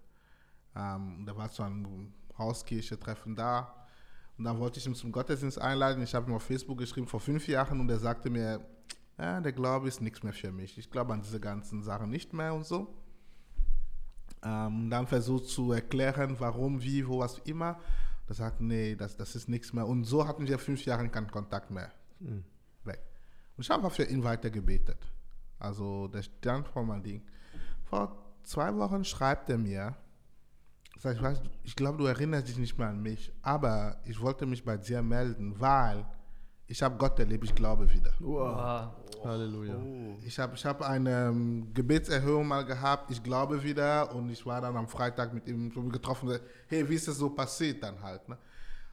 Ähm, da war so ein Hauskirche-Treffen da. Und dann wollte ich ihn zum Gottesdienst einladen. Ich habe ihm auf Facebook geschrieben vor fünf Jahren und er sagte mir, ja, der Glaube ist nichts mehr für mich. Ich glaube an diese ganzen Sachen nicht mehr und so. Ähm, dann versucht zu erklären, warum, wie, wo, was immer. Da sagt, nee, das, das ist nichts mehr. Und so hatten wir fünf Jahre keinen Kontakt mehr. Mhm. Weg. Und ich habe für ihn weiter gebetet. Also, der stand vor meinem Ding. Vor zwei Wochen schreibt er mir, sagt, ich, weiß, ich glaube, du erinnerst dich nicht mehr an mich, aber ich wollte mich bei dir melden, weil ich habe Gott erlebt, ich glaube wieder. Wow. Halleluja. Ich habe ich hab eine ähm, Gebetserhöhung mal gehabt, ich glaube wieder und ich war dann am Freitag mit ihm getroffen, und gesagt, hey, wie ist das so passiert dann halt. Ne?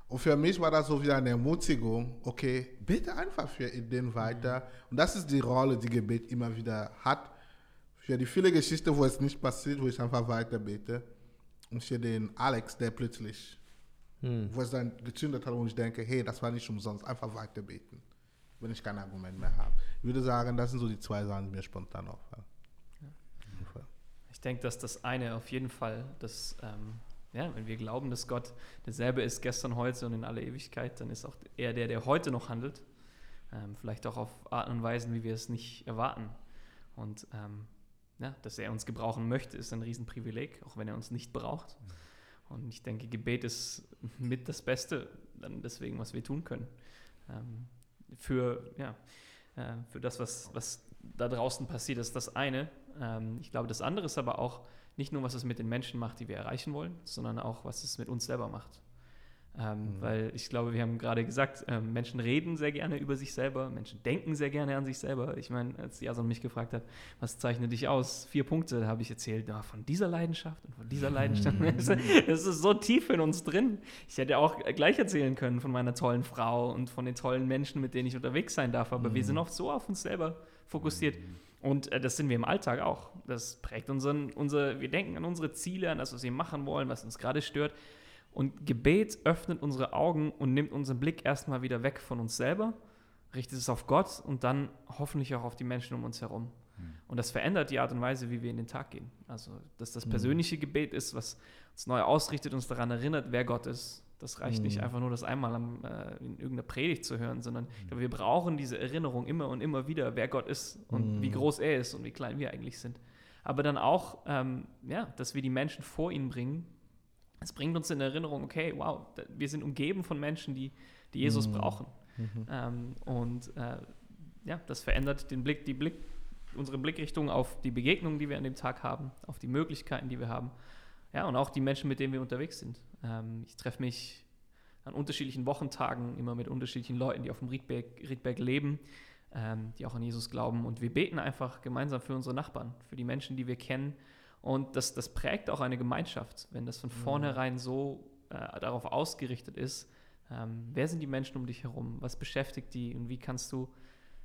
Und für mich war das so wieder eine Ermutigung, okay, bete einfach für den weiter. Und das ist die Rolle, die Gebet immer wieder hat. Für die viele Geschichten, wo es nicht passiert, wo ich einfach weiter bete. Und für den Alex, der plötzlich, Hm. wo es dann gezündet hat und ich denke, hey, das war nicht umsonst, einfach weiter beten. Wenn ich kein Argument mehr habe. Ich würde sagen, das sind so die zwei Sachen, die mir spontan auffallen. Fall. Ich denke, dass das eine auf jeden Fall, dass, ähm, ja, wenn wir glauben, dass Gott derselbe ist gestern, heute und in alle Ewigkeit, dann ist auch er der, der heute noch handelt. Ähm, vielleicht auch auf Arten und Weisen, wie wir es nicht erwarten. Und ähm, ja, dass er uns gebrauchen möchte, ist ein Riesenprivileg, auch wenn er uns nicht braucht. Und ich denke, Gebet ist mit das Beste, dann deswegen, was wir tun können. Ähm, für, ja, äh, für das, was, was da draußen passiert, ist das eine. Ähm, ich glaube, das andere ist aber auch nicht nur, was es mit den Menschen macht, die wir erreichen wollen, sondern auch, was es mit uns selber macht. Ähm, Mhm. Weil ich glaube, wir haben gerade gesagt, ähm, Menschen reden sehr gerne über sich selber, Menschen denken sehr gerne an sich selber. Ich meine, als Jason mich gefragt hat, was zeichnet dich aus? Vier Punkte, habe ich erzählt, ja, von dieser Leidenschaft und von dieser Leidenschaft. Es ist so tief in uns drin. Ich hätte auch gleich erzählen können von meiner tollen Frau und von den tollen Menschen, mit denen ich unterwegs sein darf, aber wir sind oft so auf uns selber fokussiert. Und äh, das sind wir im Alltag auch. Das prägt unseren, unser, wir denken an unsere Ziele, an das, was wir machen wollen, was uns gerade stört. Und Gebet öffnet unsere Augen und nimmt unseren Blick erstmal wieder weg von uns selber, richtet es auf Gott und dann hoffentlich auch auf die Menschen um uns herum. Und das verändert die Art und Weise, wie wir in den Tag gehen. Also, dass das persönliche Gebet ist, was uns neu ausrichtet, uns daran erinnert, wer Gott ist. Das reicht nicht Mhm. einfach nur, das einmal am, äh, in irgendeiner Predigt zu hören, sondern glaube, wir brauchen diese Erinnerung immer und immer wieder, wer Gott ist und Mhm. wie groß er ist und wie klein wir eigentlich sind. Aber dann auch, ähm, ja, dass wir die Menschen vor ihn bringen. Es bringt uns in Erinnerung, okay, wow, wir sind umgeben von Menschen, die, die Jesus Mhm. brauchen. Mhm. Ähm, und äh, ja, das verändert den Blick, die Blick, unsere Blickrichtung auf die Begegnungen, die wir an dem Tag haben, auf die Möglichkeiten, die wir haben. Ja, und auch die Menschen, mit denen wir unterwegs sind. Ähm, ich treffe mich an unterschiedlichen Wochentagen immer mit unterschiedlichen Leuten, die auf dem Riedberg, Riedberg leben, ähm, die auch an Jesus glauben. Und wir beten einfach gemeinsam für unsere Nachbarn, für die Menschen, die wir kennen. Und das, das prägt auch eine Gemeinschaft, wenn das von vornherein so äh, darauf ausgerichtet ist, ähm, wer sind die Menschen um dich herum? Was beschäftigt die? Und wie kannst du,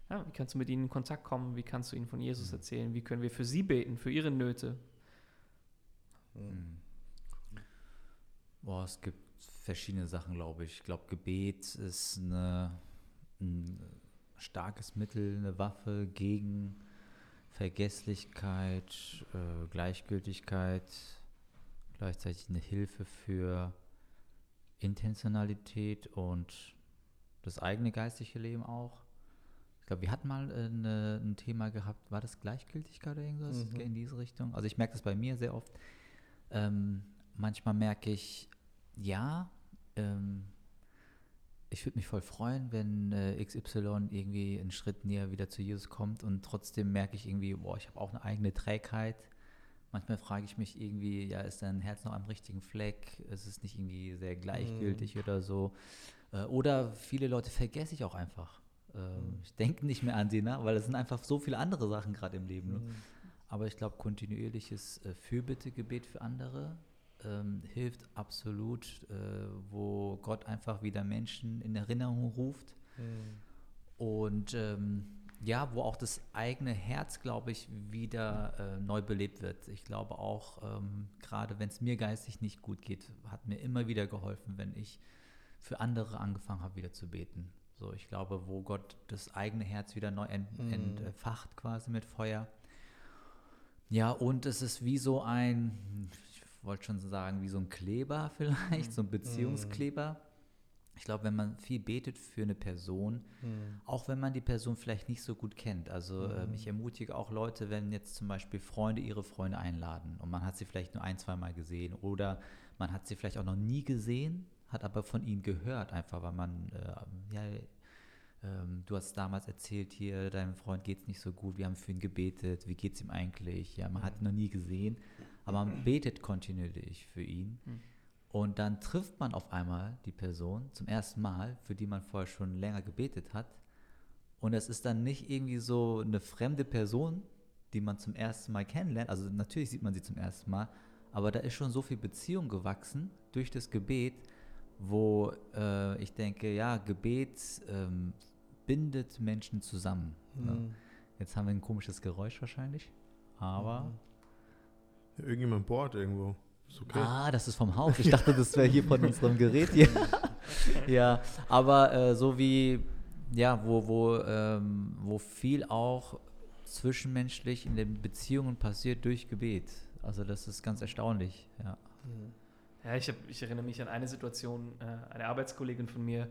ja, wie kannst du mit ihnen in Kontakt kommen? Wie kannst du ihnen von Jesus erzählen? Wie können wir für sie beten, für ihre Nöte? Mhm. Boah, es gibt verschiedene Sachen, glaube ich. Ich glaube, Gebet ist eine, ein starkes Mittel, eine Waffe gegen Vergesslichkeit, äh, Gleichgültigkeit, gleichzeitig eine Hilfe für Intentionalität und das eigene geistliche Leben auch. Ich glaube, wir hatten mal äh, eine, ein Thema gehabt, war das Gleichgültigkeit oder irgendwas Mhm. in diese Richtung? Also ich merke das bei mir sehr oft. Ähm, manchmal merke ich, ja, ähm, ich würde mich voll freuen, wenn äh, XY irgendwie einen Schritt näher wieder zu Jesus kommt und trotzdem merke ich irgendwie, boah, ich habe auch eine eigene Trägheit. Manchmal frage ich mich irgendwie, ja, ist dein Herz noch am richtigen Fleck? Ist es nicht irgendwie sehr gleichgültig Mhm. oder so? Äh, oder viele Leute vergesse ich auch einfach. Ähm, Mhm. Ich denke nicht mehr an sie, ne? weil es sind einfach so viele andere Sachen gerade im Leben. Ne? Mhm. Aber ich glaube, kontinuierliches äh, Fürbittegebet für andere ähm, hilft absolut, äh, wo Gott einfach wieder Menschen in Erinnerung ruft. Mhm. Und ähm, ja, wo auch das eigene Herz, glaube ich, wieder äh, neu belebt wird. Ich glaube auch, ähm, gerade wenn es mir geistig nicht gut geht, hat mir immer wieder geholfen, wenn ich für andere angefangen habe, wieder zu beten. So, ich glaube, wo Gott das eigene Herz wieder neu ent, Mhm. entfacht, quasi mit Feuer. Ja, und es ist wie so ein, wollte schon sagen, wie so ein Kleber vielleicht, so ein Beziehungskleber. Ich glaube, wenn man viel betet für eine Person, Mhm. auch wenn man die Person vielleicht nicht so gut kennt. Also ähm, ich ermutige auch Leute, wenn jetzt zum Beispiel Freunde ihre Freunde einladen und man hat sie vielleicht nur ein, zwei Mal gesehen oder man hat sie vielleicht auch noch nie gesehen, hat aber von ihnen gehört, einfach weil man, äh, ja, ähm, du hast damals erzählt hier, deinem Freund geht es nicht so gut, wir haben für ihn gebetet, wie geht es ihm eigentlich? Ja, man hat ihn noch nie gesehen, aber man betet kontinuierlich für ihn. Mhm. Und dann trifft man auf einmal die Person zum ersten Mal, für die man vorher schon länger gebetet hat. Und es ist dann nicht irgendwie so eine fremde Person, die man zum ersten Mal kennenlernt. Also natürlich sieht man sie zum ersten Mal, aber da ist schon so viel Beziehung gewachsen durch das Gebet, wo äh, ich denke, ja, Gebet ähm, bindet Menschen zusammen. Ne? Mhm. Jetzt haben wir ein komisches Geräusch wahrscheinlich, aber Irgendjemand bohrt irgendwo. Ist okay. Ah, das ist vom Haus. Ich dachte, das wäre hier von unserem Gerät hier. ja, aber äh, so wie, ja, wo, wo, ähm, wo viel auch zwischenmenschlich in den Beziehungen passiert durch Gebet. Also das ist ganz erstaunlich, ja. Mhm. Ja, ich, hab, ich erinnere mich an eine Situation, äh, eine Arbeitskollegin von mir,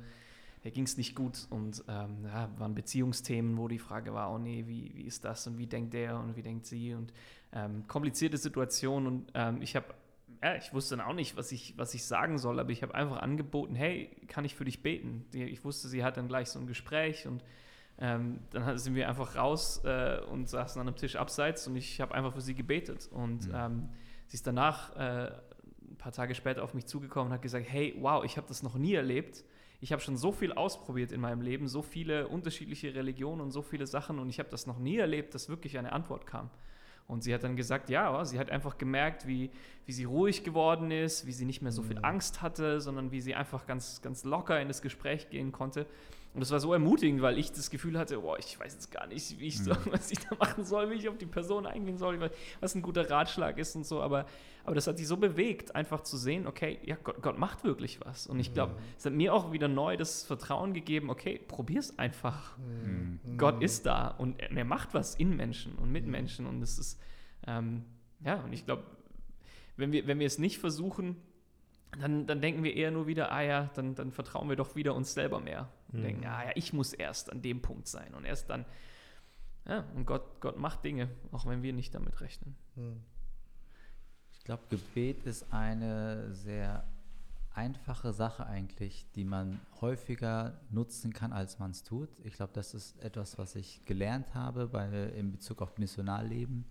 der ging es nicht gut und ähm, ja, waren Beziehungsthemen, wo die Frage war, oh nee, wie, wie ist das und wie denkt der und wie denkt sie und ähm, komplizierte Situation und ähm, ich habe, ja, ich wusste dann auch nicht, was ich, was ich sagen soll, aber ich habe einfach angeboten, hey, kann ich für dich beten? Die, ich wusste, sie hat dann gleich so ein Gespräch und ähm, dann sind wir einfach raus äh, und saßen an einem Tisch abseits und ich habe einfach für sie gebetet und Mhm. ähm, sie ist danach äh, ein paar Tage später auf mich zugekommen und hat gesagt, hey, wow, ich habe das noch nie erlebt. Ich habe schon so viel ausprobiert in meinem Leben, so viele unterschiedliche Religionen und so viele Sachen und ich habe das noch nie erlebt, dass wirklich eine Antwort kam. Und sie hat dann gesagt, ja, sie hat einfach gemerkt, wie, wie sie ruhig geworden ist, wie sie nicht mehr so viel Angst hatte, sondern wie sie einfach ganz, ganz locker in das Gespräch gehen konnte. Und das war so ermutigend, weil ich das Gefühl hatte, boah, ich weiß jetzt gar nicht, wie ich so, was ich da machen soll, wie ich auf die Person eingehen soll, was- ein guter Ratschlag ist und so. Aber, aber das hat sie so bewegt, einfach zu sehen, okay, ja, Gott, Gott macht wirklich was. Und ich glaube, es hat mir auch wieder neu das Vertrauen gegeben, okay, probier's einfach. Mhm. Gott ist da und er, er macht was in Menschen und mit Menschen. Und das ist, ähm, ja, und ich glaube, wenn wir, wenn wir es nicht versuchen, dann, dann denken wir eher nur wieder, ah ja, dann, dann vertrauen wir doch wieder uns selber mehr. Und denken, ah ja, ich muss erst an dem Punkt sein und erst dann, ja, und Gott, Gott macht Dinge, auch wenn wir nicht damit rechnen. Mhm. Ich glaube, Gebet ist eine sehr einfache Sache eigentlich, die man häufiger nutzen kann, als man es tut. Ich glaube, das ist etwas, was ich gelernt habe bei, in Bezug auf Missionarleben.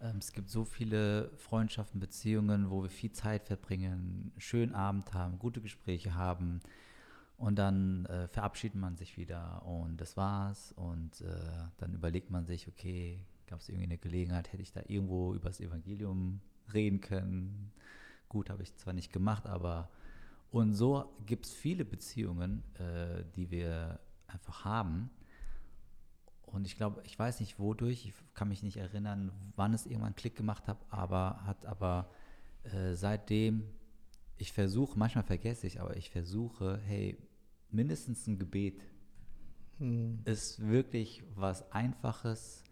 Ähm, es gibt so viele Freundschaften, Beziehungen, wo wir viel Zeit verbringen, einen schönen Abend haben, gute Gespräche haben und dann äh, verabschiedet man sich wieder und das war's und äh, dann überlegt man sich, okay, gab es irgendwie eine Gelegenheit, hätte ich da irgendwo über das Evangelium reden können. Gut, habe ich zwar nicht gemacht, aber und so gibt es viele Beziehungen, äh, die wir einfach haben. Und ich glaube, ich weiß nicht wodurch, ich kann mich nicht erinnern, wann es irgendwann einen Klick gemacht hat, aber hat aber äh, seitdem ich versuche, manchmal vergesse ich, aber ich versuche, hey, mindestens ein Gebet Mhm. ist wirklich was Einfaches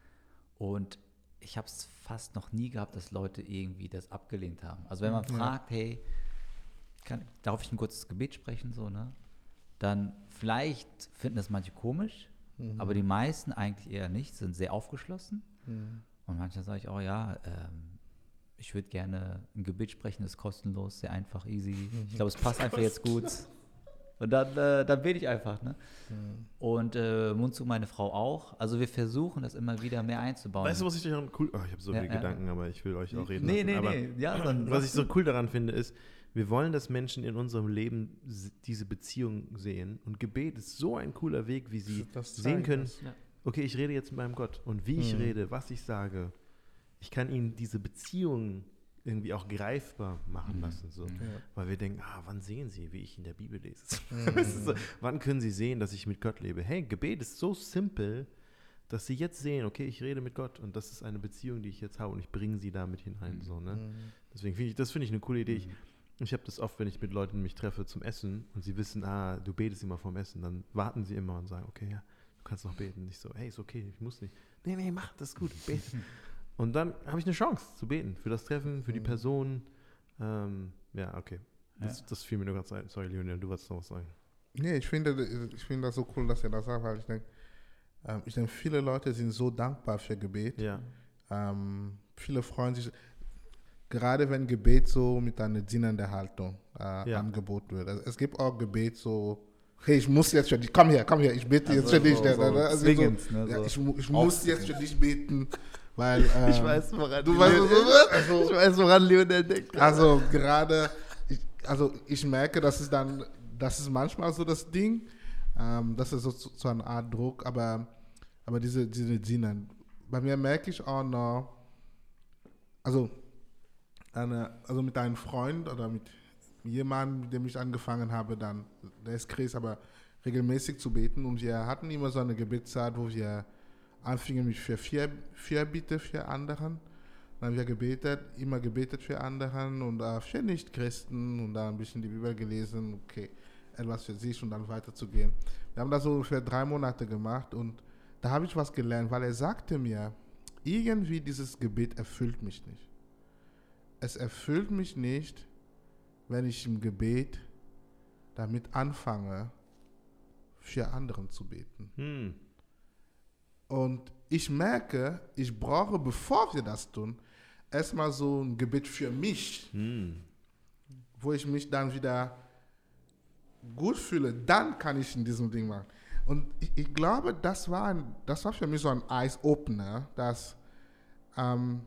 und ich habe es fast noch nie gehabt, dass Leute irgendwie das abgelehnt haben. Also wenn man Ja. fragt, hey, kann, darf ich ein kurzes Gebet sprechen, so, ne? Dann vielleicht finden das manche komisch, Mhm. aber die meisten eigentlich eher nicht, sind sehr aufgeschlossen. Mhm. Und manchmal sage ich auch, ja, ähm, ich würde gerne ein Gebet sprechen, ist kostenlos, sehr einfach, easy. Ich glaube, es passt einfach jetzt gut. Und dann, äh, dann bete ich einfach. Ne? Und äh, Mund zu meine Frau auch. Also wir versuchen das immer wieder mehr einzubauen. Weißt du, was ich daran cool. Oh, ich habe so Ja, viele ja. Gedanken, aber ich will euch auch reden. Nee, lassen. nee, aber nee. Ja, dann Was ich so cool daran finde, ist, wir wollen, dass Menschen in unserem Leben diese Beziehung sehen. Und Gebet ist so ein cooler Weg, wie sie Das sehen können, das. Ja. okay, ich rede jetzt mit meinem Gott. Und wie ich Mhm. rede, was ich sage, ich kann ihnen diese Beziehung irgendwie auch greifbar machen lassen. So. Ja. Weil wir denken, ah, wann sehen sie, wie ich in der Bibel lese? Mhm. Weißt du, so, wann können sie sehen, dass ich mit Gott lebe? Hey, Gebet ist so simpel, dass sie jetzt sehen, okay, ich rede mit Gott und das ist eine Beziehung, die ich jetzt habe und ich bringe sie damit hinein. So, ne? Mhm. Deswegen finde ich, das finde ich eine coole Idee. Ich, ich habe das oft, wenn ich mit Leuten mich treffe zum Essen und sie wissen, ah, du betest immer vom Essen, dann warten sie immer und sagen, okay, ja, du kannst noch beten. Und ich so, hey, ist okay, ich muss nicht. Nee, nee, mach, das ist gut, bete. und dann habe ich eine Chance zu beten für das Treffen, für die Mhm. Person. Ähm, ja, okay. Das, Ja. das fiel mir nur gerade ein. Sorry, Leonie, du wolltest noch was sagen. Nee, ich finde, ich finde das so cool, dass ihr das sagt, weil ich denke, ähm, ich denke, viele Leute sind so dankbar für Gebet. Ja, Ähm, viele freuen sich, gerade wenn Gebet so mit einer dienenden Haltung äh, Ja. angeboten wird. Also es gibt auch Gebet so, hey, ich muss jetzt für dich, komm her, komm her, ich bete jetzt Also für dich. so- so also zwingend, ne, ja, so ich mu- ich muss jetzt für dich beten, weil ähm, ich weiß, woran du weißt, was- also- ich weiß, woran Lionel denkt. Also gerade, ich, also ich merke, das ist dann, das ist manchmal so das Ding, ähm, das ist so, so eine Art Druck, aber, aber diese, diese Dienen, bei mir merke ich auch noch, also, eine, also mit einem Freund oder mit jemandem, mit dem ich angefangen habe, dann, der ist Chris, aber regelmäßig zu beten und wir hatten immer so eine Gebetszeit, wo wir anfingen mit für vier, vier Bitte für anderen. Dann haben wir gebetet, immer gebetet für anderen und äh, für Nicht-Christen und dann ein bisschen die Bibel gelesen, okay, etwas für sich und dann weiterzugehen. Wir haben das so ungefähr drei Monate gemacht und da habe ich was gelernt, weil er sagte mir, irgendwie dieses Gebet erfüllt mich nicht. Es erfüllt mich nicht, wenn ich im Gebet damit anfange, für anderen zu beten. Hm. Und ich merke, ich brauche, bevor wir das tun, erstmal so ein Gebet für mich, Hm. wo ich mich dann wieder gut fühle. Dann kann ich in diesem Ding machen. Und ich, ich glaube, das war, ein, das war für mich so ein Eye-Opener, dass ähm,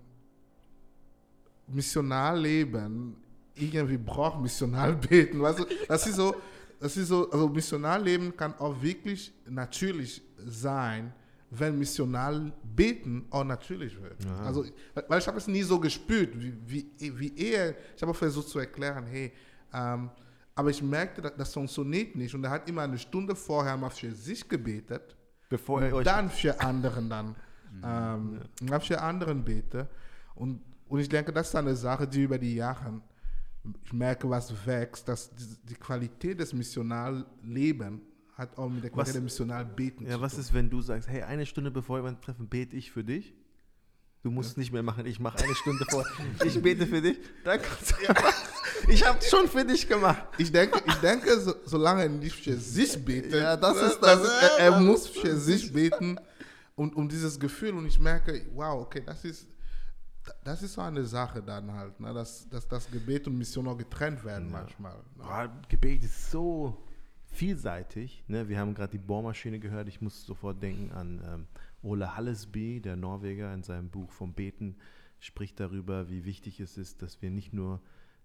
Missionarleben irgendwie braucht Missionarbeten. Weißt du, das ist so, das ist so, also Missionarleben kann auch wirklich natürlich sein, wenn Missionarbeten auch natürlich wird. Ja. Also, weil ich habe es nie so gespürt, wie, wie, wie er, ich habe versucht zu erklären, hey, ähm, aber ich merkte, dass das funktioniert nicht. Und er hat immer eine Stunde vorher mal für sich gebetet Bevor er euch. dann für anderen dann. Ähm, dann für anderen bete. Und, und ich denke, das ist eine Sache, die über die Jahre, ich merke, was wächst, dass die, Qualität des Missionarlebens hat auch mit der Qualität Was- des Missionarbeten ja, zu was tun. ist, wenn du sagst, hey, eine Stunde bevor wir uns treffen, bete ich für dich? Du musst nicht mehr machen, ich mache eine Stunde vor. Ich bete für dich. Dann kannst du Ich habe schon für dich gemacht. Ich denke, ich denke so, solange er nicht für sich betet, Ja, das ist das- er, er muss für sich beten und um dieses Gefühl und ich merke, wow, okay, das ist das ist so eine Sache dann halt, ne, dass, dass das Gebet und Mission auch getrennt werden manchmal. Ne? Boah, Gebet ist so vielseitig. Ne? Wir haben gerade die Bohrmaschine gehört. Ich muss sofort denken an ähm, Ole Hallesby, der Norweger, in seinem Buch vom Beten spricht darüber, wie wichtig es ist, dass wir nicht nur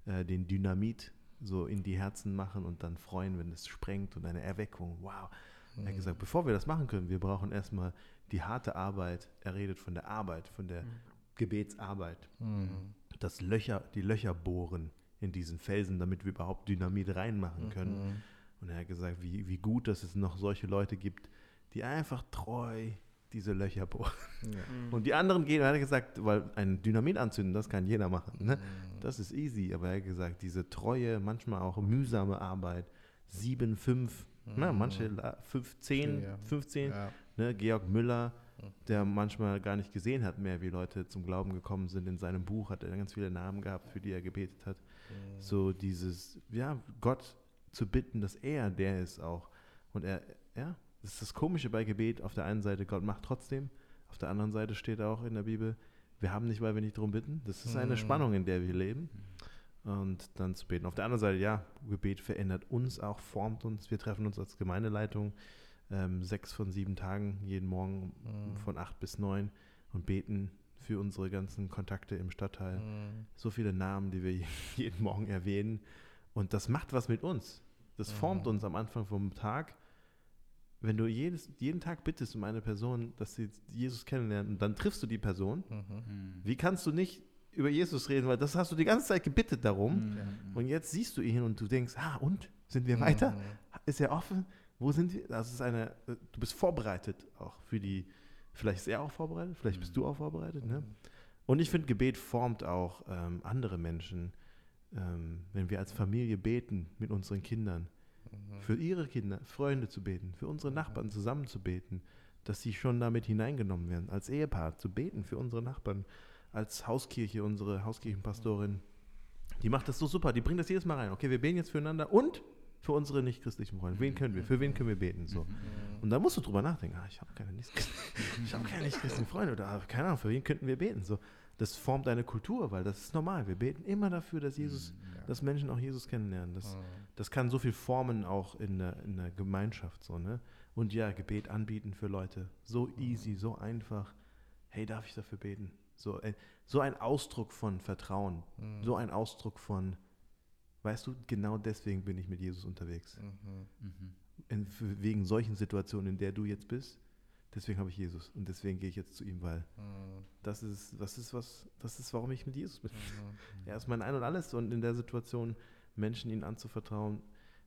äh, den Dynamit so in die Herzen machen und dann freuen, wenn es sprengt und eine Erweckung. Wow. Er hat gesagt, bevor wir das machen können, wir brauchen erstmal die harte Arbeit. Er redet von der Arbeit, von der Gebetsarbeit. Das Löcher, die Löcher bohren in diesen Felsen, damit wir überhaupt Dynamit reinmachen können. Und er hat gesagt, wie, wie gut, dass es noch solche Leute gibt, die einfach treu diese Löcher bohren. Und die anderen gehen, er hat gesagt, weil ein Dynamit anzünden, das kann jeder machen. Ne? Das ist easy, aber er hat gesagt, diese treue, manchmal auch mühsame Arbeit, sieben, fünf, na, manche la- fünf, zehn, Ja. 15, Ja. ne, Georg Müller, der manchmal gar nicht gesehen hat mehr, wie Leute zum Glauben gekommen sind. In seinem Buch hat er ganz viele Namen gehabt, für die er gebetet hat. So dieses, ja, Gott zu bitten, dass er der ist auch. Und er, ja, das ist das Komische bei Gebet. Auf der einen Seite, Gott macht trotzdem. Auf der anderen Seite steht auch in der Bibel, wir haben nicht, weil wir nicht darum bitten. Das ist eine Mhm. Spannung, in der wir leben. Und dann zu beten. Auf der anderen Seite, ja, Gebet verändert uns auch, formt uns. Wir treffen uns als Gemeindeleitung ähm, sechs von sieben Tagen jeden Morgen Mhm. von acht bis neun und beten für unsere ganzen Kontakte im Stadtteil. Mhm. So viele Namen, die wir je- jeden Morgen erwähnen. Und das macht was mit uns. Das formt Mhm. uns am Anfang vom Tag. Wenn du jedes, jeden Tag bittest um eine Person, dass sie Jesus kennenlernen, und dann triffst du die Person, Mhm. Mhm. wie kannst du nicht über Jesus reden? Weil das hast du die ganze Zeit gebittet darum. Mhm. Und jetzt siehst du ihn und du denkst, ah, und? Sind wir weiter? Mhm. Ist er offen? Wo sind wir? Das ist eine, äh, du bist vorbereitet auch für die, vielleicht ist er auch vorbereitet, vielleicht bist du auch vorbereitet, ne? Und ich finde, Gebet formt auch ähm, andere Menschen. Ähm, wenn wir als Familie beten mit unseren Kindern, Mhm. für ihre Kinder, Freunde zu beten, für unsere Nachbarn zusammen zu beten, dass sie schon damit hineingenommen werden, als Ehepaar zu beten für unsere Nachbarn, als Hauskirche, unsere Hauskirchenpastorin. Die macht das so super, die bringt das jedes Mal rein. Okay, wir beten jetzt füreinander und für unsere nichtchristlichen Freunde. Wen können wir? Für wen können wir beten? So. Und da musst du drüber nachdenken. Ah, ich habe keine nichtchristlichen ich habe keine nichtchristlichen Freunde oder ah, keine Ahnung, für wen könnten wir beten? So, das formt eine Kultur, weil das ist normal. Wir beten immer dafür, dass Jesus, Ja. dass Menschen auch Jesus kennenlernen. Das, Mhm. das kann so viel formen auch in der, in der Gemeinschaft so, ne? Und ja, Gebet anbieten für Leute. So easy, so einfach. Hey, darf ich dafür beten? So, äh, so ein Ausdruck von Vertrauen. Mhm. So ein Ausdruck von, weißt du, genau deswegen bin ich mit Jesus unterwegs. Mhm. Mhm. In, wegen solchen Situationen, in der du jetzt bist, deswegen habe ich Jesus. Und deswegen gehe ich jetzt zu ihm, weil Mhm. das ist, was ist was, das ist, warum ich mit Jesus bin. Mhm. Er ist mein Ein und Alles und in der Situation Menschen ihn anzuvertrauen.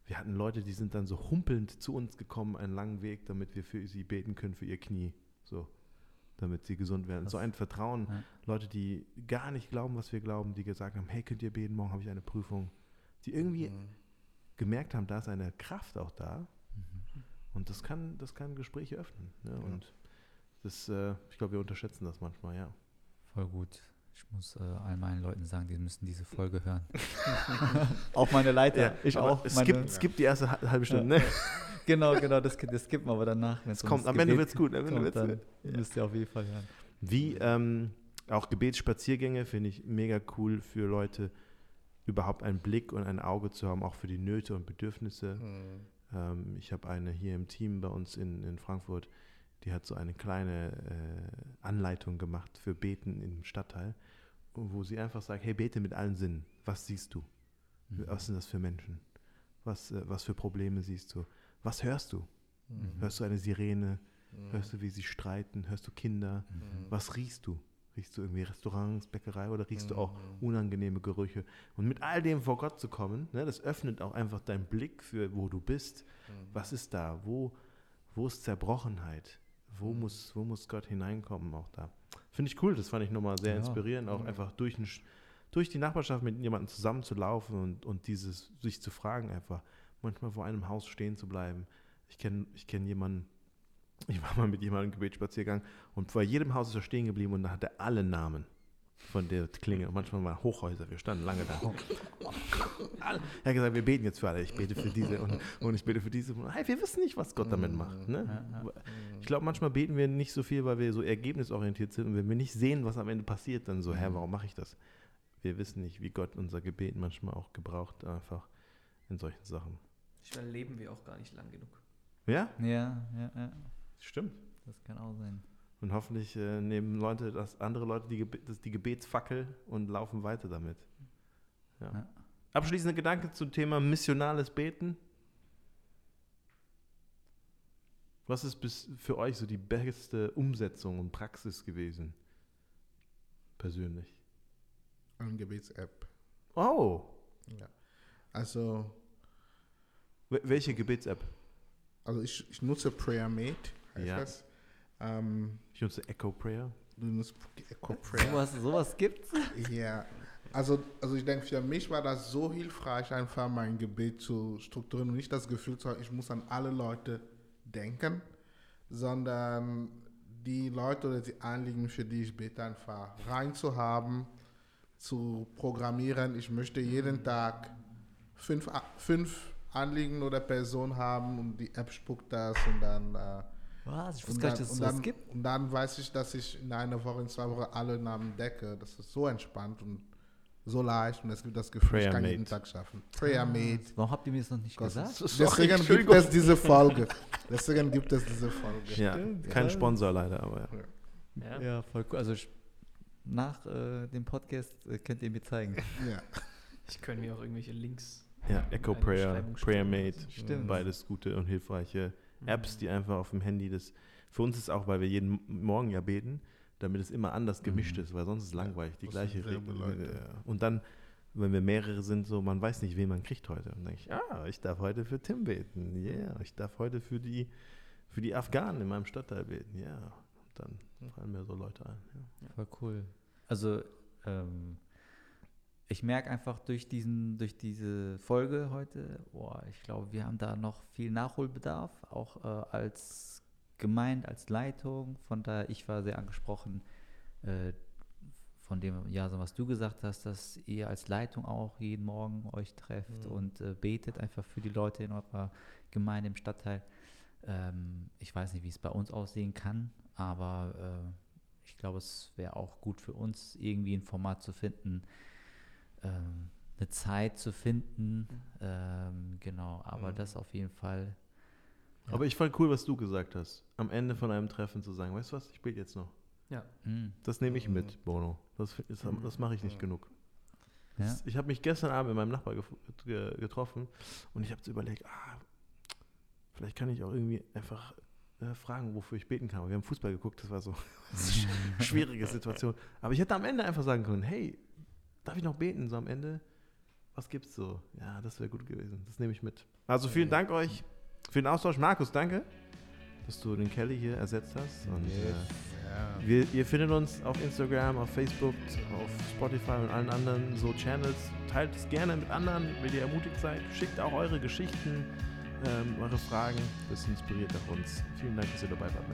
Wir hatten Leute, die sind dann so humpelnd zu uns gekommen, einen langen Weg, damit wir für sie beten können, für ihr Knie. So, damit sie gesund werden. Krass. So ein Vertrauen. Ja. Leute, die gar nicht glauben, was wir glauben, die gesagt haben, hey, könnt ihr beten, morgen habe ich eine Prüfung. Die irgendwie Mhm. gemerkt haben, da ist eine Kraft auch da. Mhm. Und das kann, das kann Gespräche öffnen. Ne? Ja. Und das, äh, ich glaube, wir unterschätzen das manchmal, ja. Voll gut. Ich muss äh, all meinen Leuten sagen, die müssen diese Folge hören. auch meine Leiter. ich aber auch. Es meine- gibt, es gibt die erste ha- halbe Stunde, ne? genau, genau, das, das skippen wir aber danach. Es kommt, am Ende wird es gut. Am Ende kommt, wird's dann gut. müsst ihr auf jeden Fall hören. Wie ähm, auch Gebetsspaziergänge finde ich mega cool für Leute, überhaupt einen Blick und ein Auge zu haben, auch für die Nöte und Bedürfnisse. Mhm. Ähm, ich habe eine hier im Team bei uns in, in Frankfurt, die hat so eine kleine äh, Anleitung gemacht für Beten im Stadtteil, wo sie einfach sagt, hey, bete mit allen Sinnen. Was siehst du? Mhm. Was sind das für Menschen? Was, äh, was für Probleme siehst du? Was hörst du? Mhm. Hörst du eine Sirene? Mhm. Hörst du, wie sie streiten? Hörst du Kinder? Mhm. Was riechst du? Riechst du irgendwie Restaurants, Bäckerei oder riechst du auch Mhm. unangenehme Gerüche? Und mit all dem vor Gott zu kommen, ne, das öffnet auch einfach deinen Blick für, wo du bist. Mhm. Was ist da? Wo, wo ist Zerbrochenheit? Wo, Mhm. muss, wo muss Gott hineinkommen auch da? Finde ich cool, das fand ich nochmal sehr Ja. inspirierend, auch Mhm. einfach durch, ein, durch die Nachbarschaft mit jemandem zusammenzulaufen und, und dieses, sich zu fragen einfach, manchmal vor einem Haus stehen zu bleiben. Ich kenne ich kenn jemanden, ich war mal mit jemandem im Gebetsspaziergang und vor jedem Haus ist er stehen geblieben und da hat er alle Namen von der Klinge. Und manchmal waren Hochhäuser, wir standen lange da. Alle- Er hat gesagt, wir beten jetzt für alle. Ich bete für diese und, und ich bete für diese. Und, hey, wir wissen nicht, was Gott damit macht. Ne? Ich glaube, manchmal beten wir nicht so viel, weil wir so ergebnisorientiert sind. Und wenn wir nicht sehen, was am Ende passiert, dann so, hä, warum mache ich das? Wir wissen nicht, wie Gott unser Gebet manchmal auch gebraucht, einfach in solchen Sachen. Manchmal leben wir auch gar nicht lang genug. Ja, Ja, ja, ja. Stimmt. Das kann auch sein. Und hoffentlich äh, nehmen Leute, das andere Leute die, Gebe das, die Gebetsfackel und laufen weiter damit. Ja. Ja. Abschließende Gedanke zum Thema missionales Beten. Was ist bis für euch so die beste Umsetzung und Praxis gewesen? Persönlich. Eine Gebets-App. Oh, Ja. Also, wel- welche Gebets-App? also ich, ich nutze PrayerMate, heißt Ja. das. Ähm, Ich nutze Echo Prayer. du nutzt Echo Prayer. Sowas, sowas gibt's? Ja, also, also ich denke, für mich war das so hilfreich, einfach mein Gebet zu strukturieren und nicht das Gefühl zu haben, ich muss an alle Leute denken, sondern die Leute oder die Anliegen, für die ich bete, einfach reinzuhaben, zu programmieren. Ich möchte jeden Tag fünf, A- fünf Anliegen oder Personen haben und die App spuckt das und dann äh, Was? Ich wusste Und gar dann, nicht, dass es dann, gibt. und dann weiß ich, dass ich in einer Woche, in zwei Wochen alle Namen decke. Das ist so entspannt und so leicht und es gibt das Gefühl, Prayer ich kann Made. jeden Tag schaffen. Prayer Made. Warum habt ihr mir das noch nicht Gott, gesagt? Deswegen gibt es diese Folge. Deswegen gibt es diese Folge. Ja, kein Sponsor leider, aber ja. Ja. Ja, voll cool. Also ich- nach äh, dem Podcast äh, könnt ihr mir zeigen. Ja. Ich könnte mir auch irgendwelche Links. Ja, Echo Prayer, Prayer. Made, Stimmt. beides gute und hilfreiche Apps, Mhm. die einfach auf dem Handy das. Für uns ist auch, weil wir jeden Morgen ja beten, damit es immer anders gemischt Mhm. ist, weil sonst ist es langweilig, die das gleiche Regel. Ja. Und dann, wenn wir mehrere sind, so, man weiß nicht, wen man kriegt heute. Und dann denke ich, ah, ich darf heute für Tim beten, yeah, ich darf heute für die, für die Afghanen in meinem Stadtteil beten, ja. Und dann fallen mir so Leute ein. Ja. Voll cool. Also, ähm, ich merke einfach durch, diesen, durch diese Folge heute, boah, ich glaube, wir haben da noch viel Nachholbedarf, auch äh, als Gemeinde, als Leitung. Von daher, ich war sehr angesprochen äh, von dem, ja, so was du gesagt hast, dass ihr als Leitung auch jeden Morgen euch trefft Mhm. und äh, betet einfach für die Leute in eurer Gemeinde im Stadtteil. Ähm, ich weiß nicht, wie es bei uns aussehen kann, aber äh, ich glaube, es wäre auch gut für uns, irgendwie ein Format zu finden, ähm, eine Zeit zu finden. Ähm, genau, aber Mhm. das auf jeden Fall. Ja. Aber ich fand cool, was du gesagt hast. Am Ende von einem Treffen zu sagen, weißt du was, ich bete jetzt noch. Ja. Mm, Das nehme ich Mhm. mit, Bono. Das, das, Mhm. das mache ich nicht Ja. genug. Das, ich habe mich gestern Abend mit meinem Nachbar ge getroffen und ich habe zu überlegt, ah, vielleicht kann ich auch irgendwie einfach äh, fragen, wofür ich beten kann. Wir haben Fußball geguckt, das war so eine schwierige Situation. Aber ich hätte am Ende einfach sagen können, hey, darf ich noch beten so am Ende? Was gibt's so? Ja, das wäre gut gewesen. Das nehme ich mit. Also vielen Dank euch für den Austausch. Markus, danke, dass du den Kelly hier ersetzt hast. Und, äh, Ja. wir, ihr findet uns auf Instagram, auf Facebook, auf Spotify und allen anderen so Channels. Teilt es gerne mit anderen, wenn ihr ermutigt seid. Schickt auch eure Geschichten, ähm, eure Fragen. Das inspiriert auch uns. Vielen Dank, dass ihr dabei wart.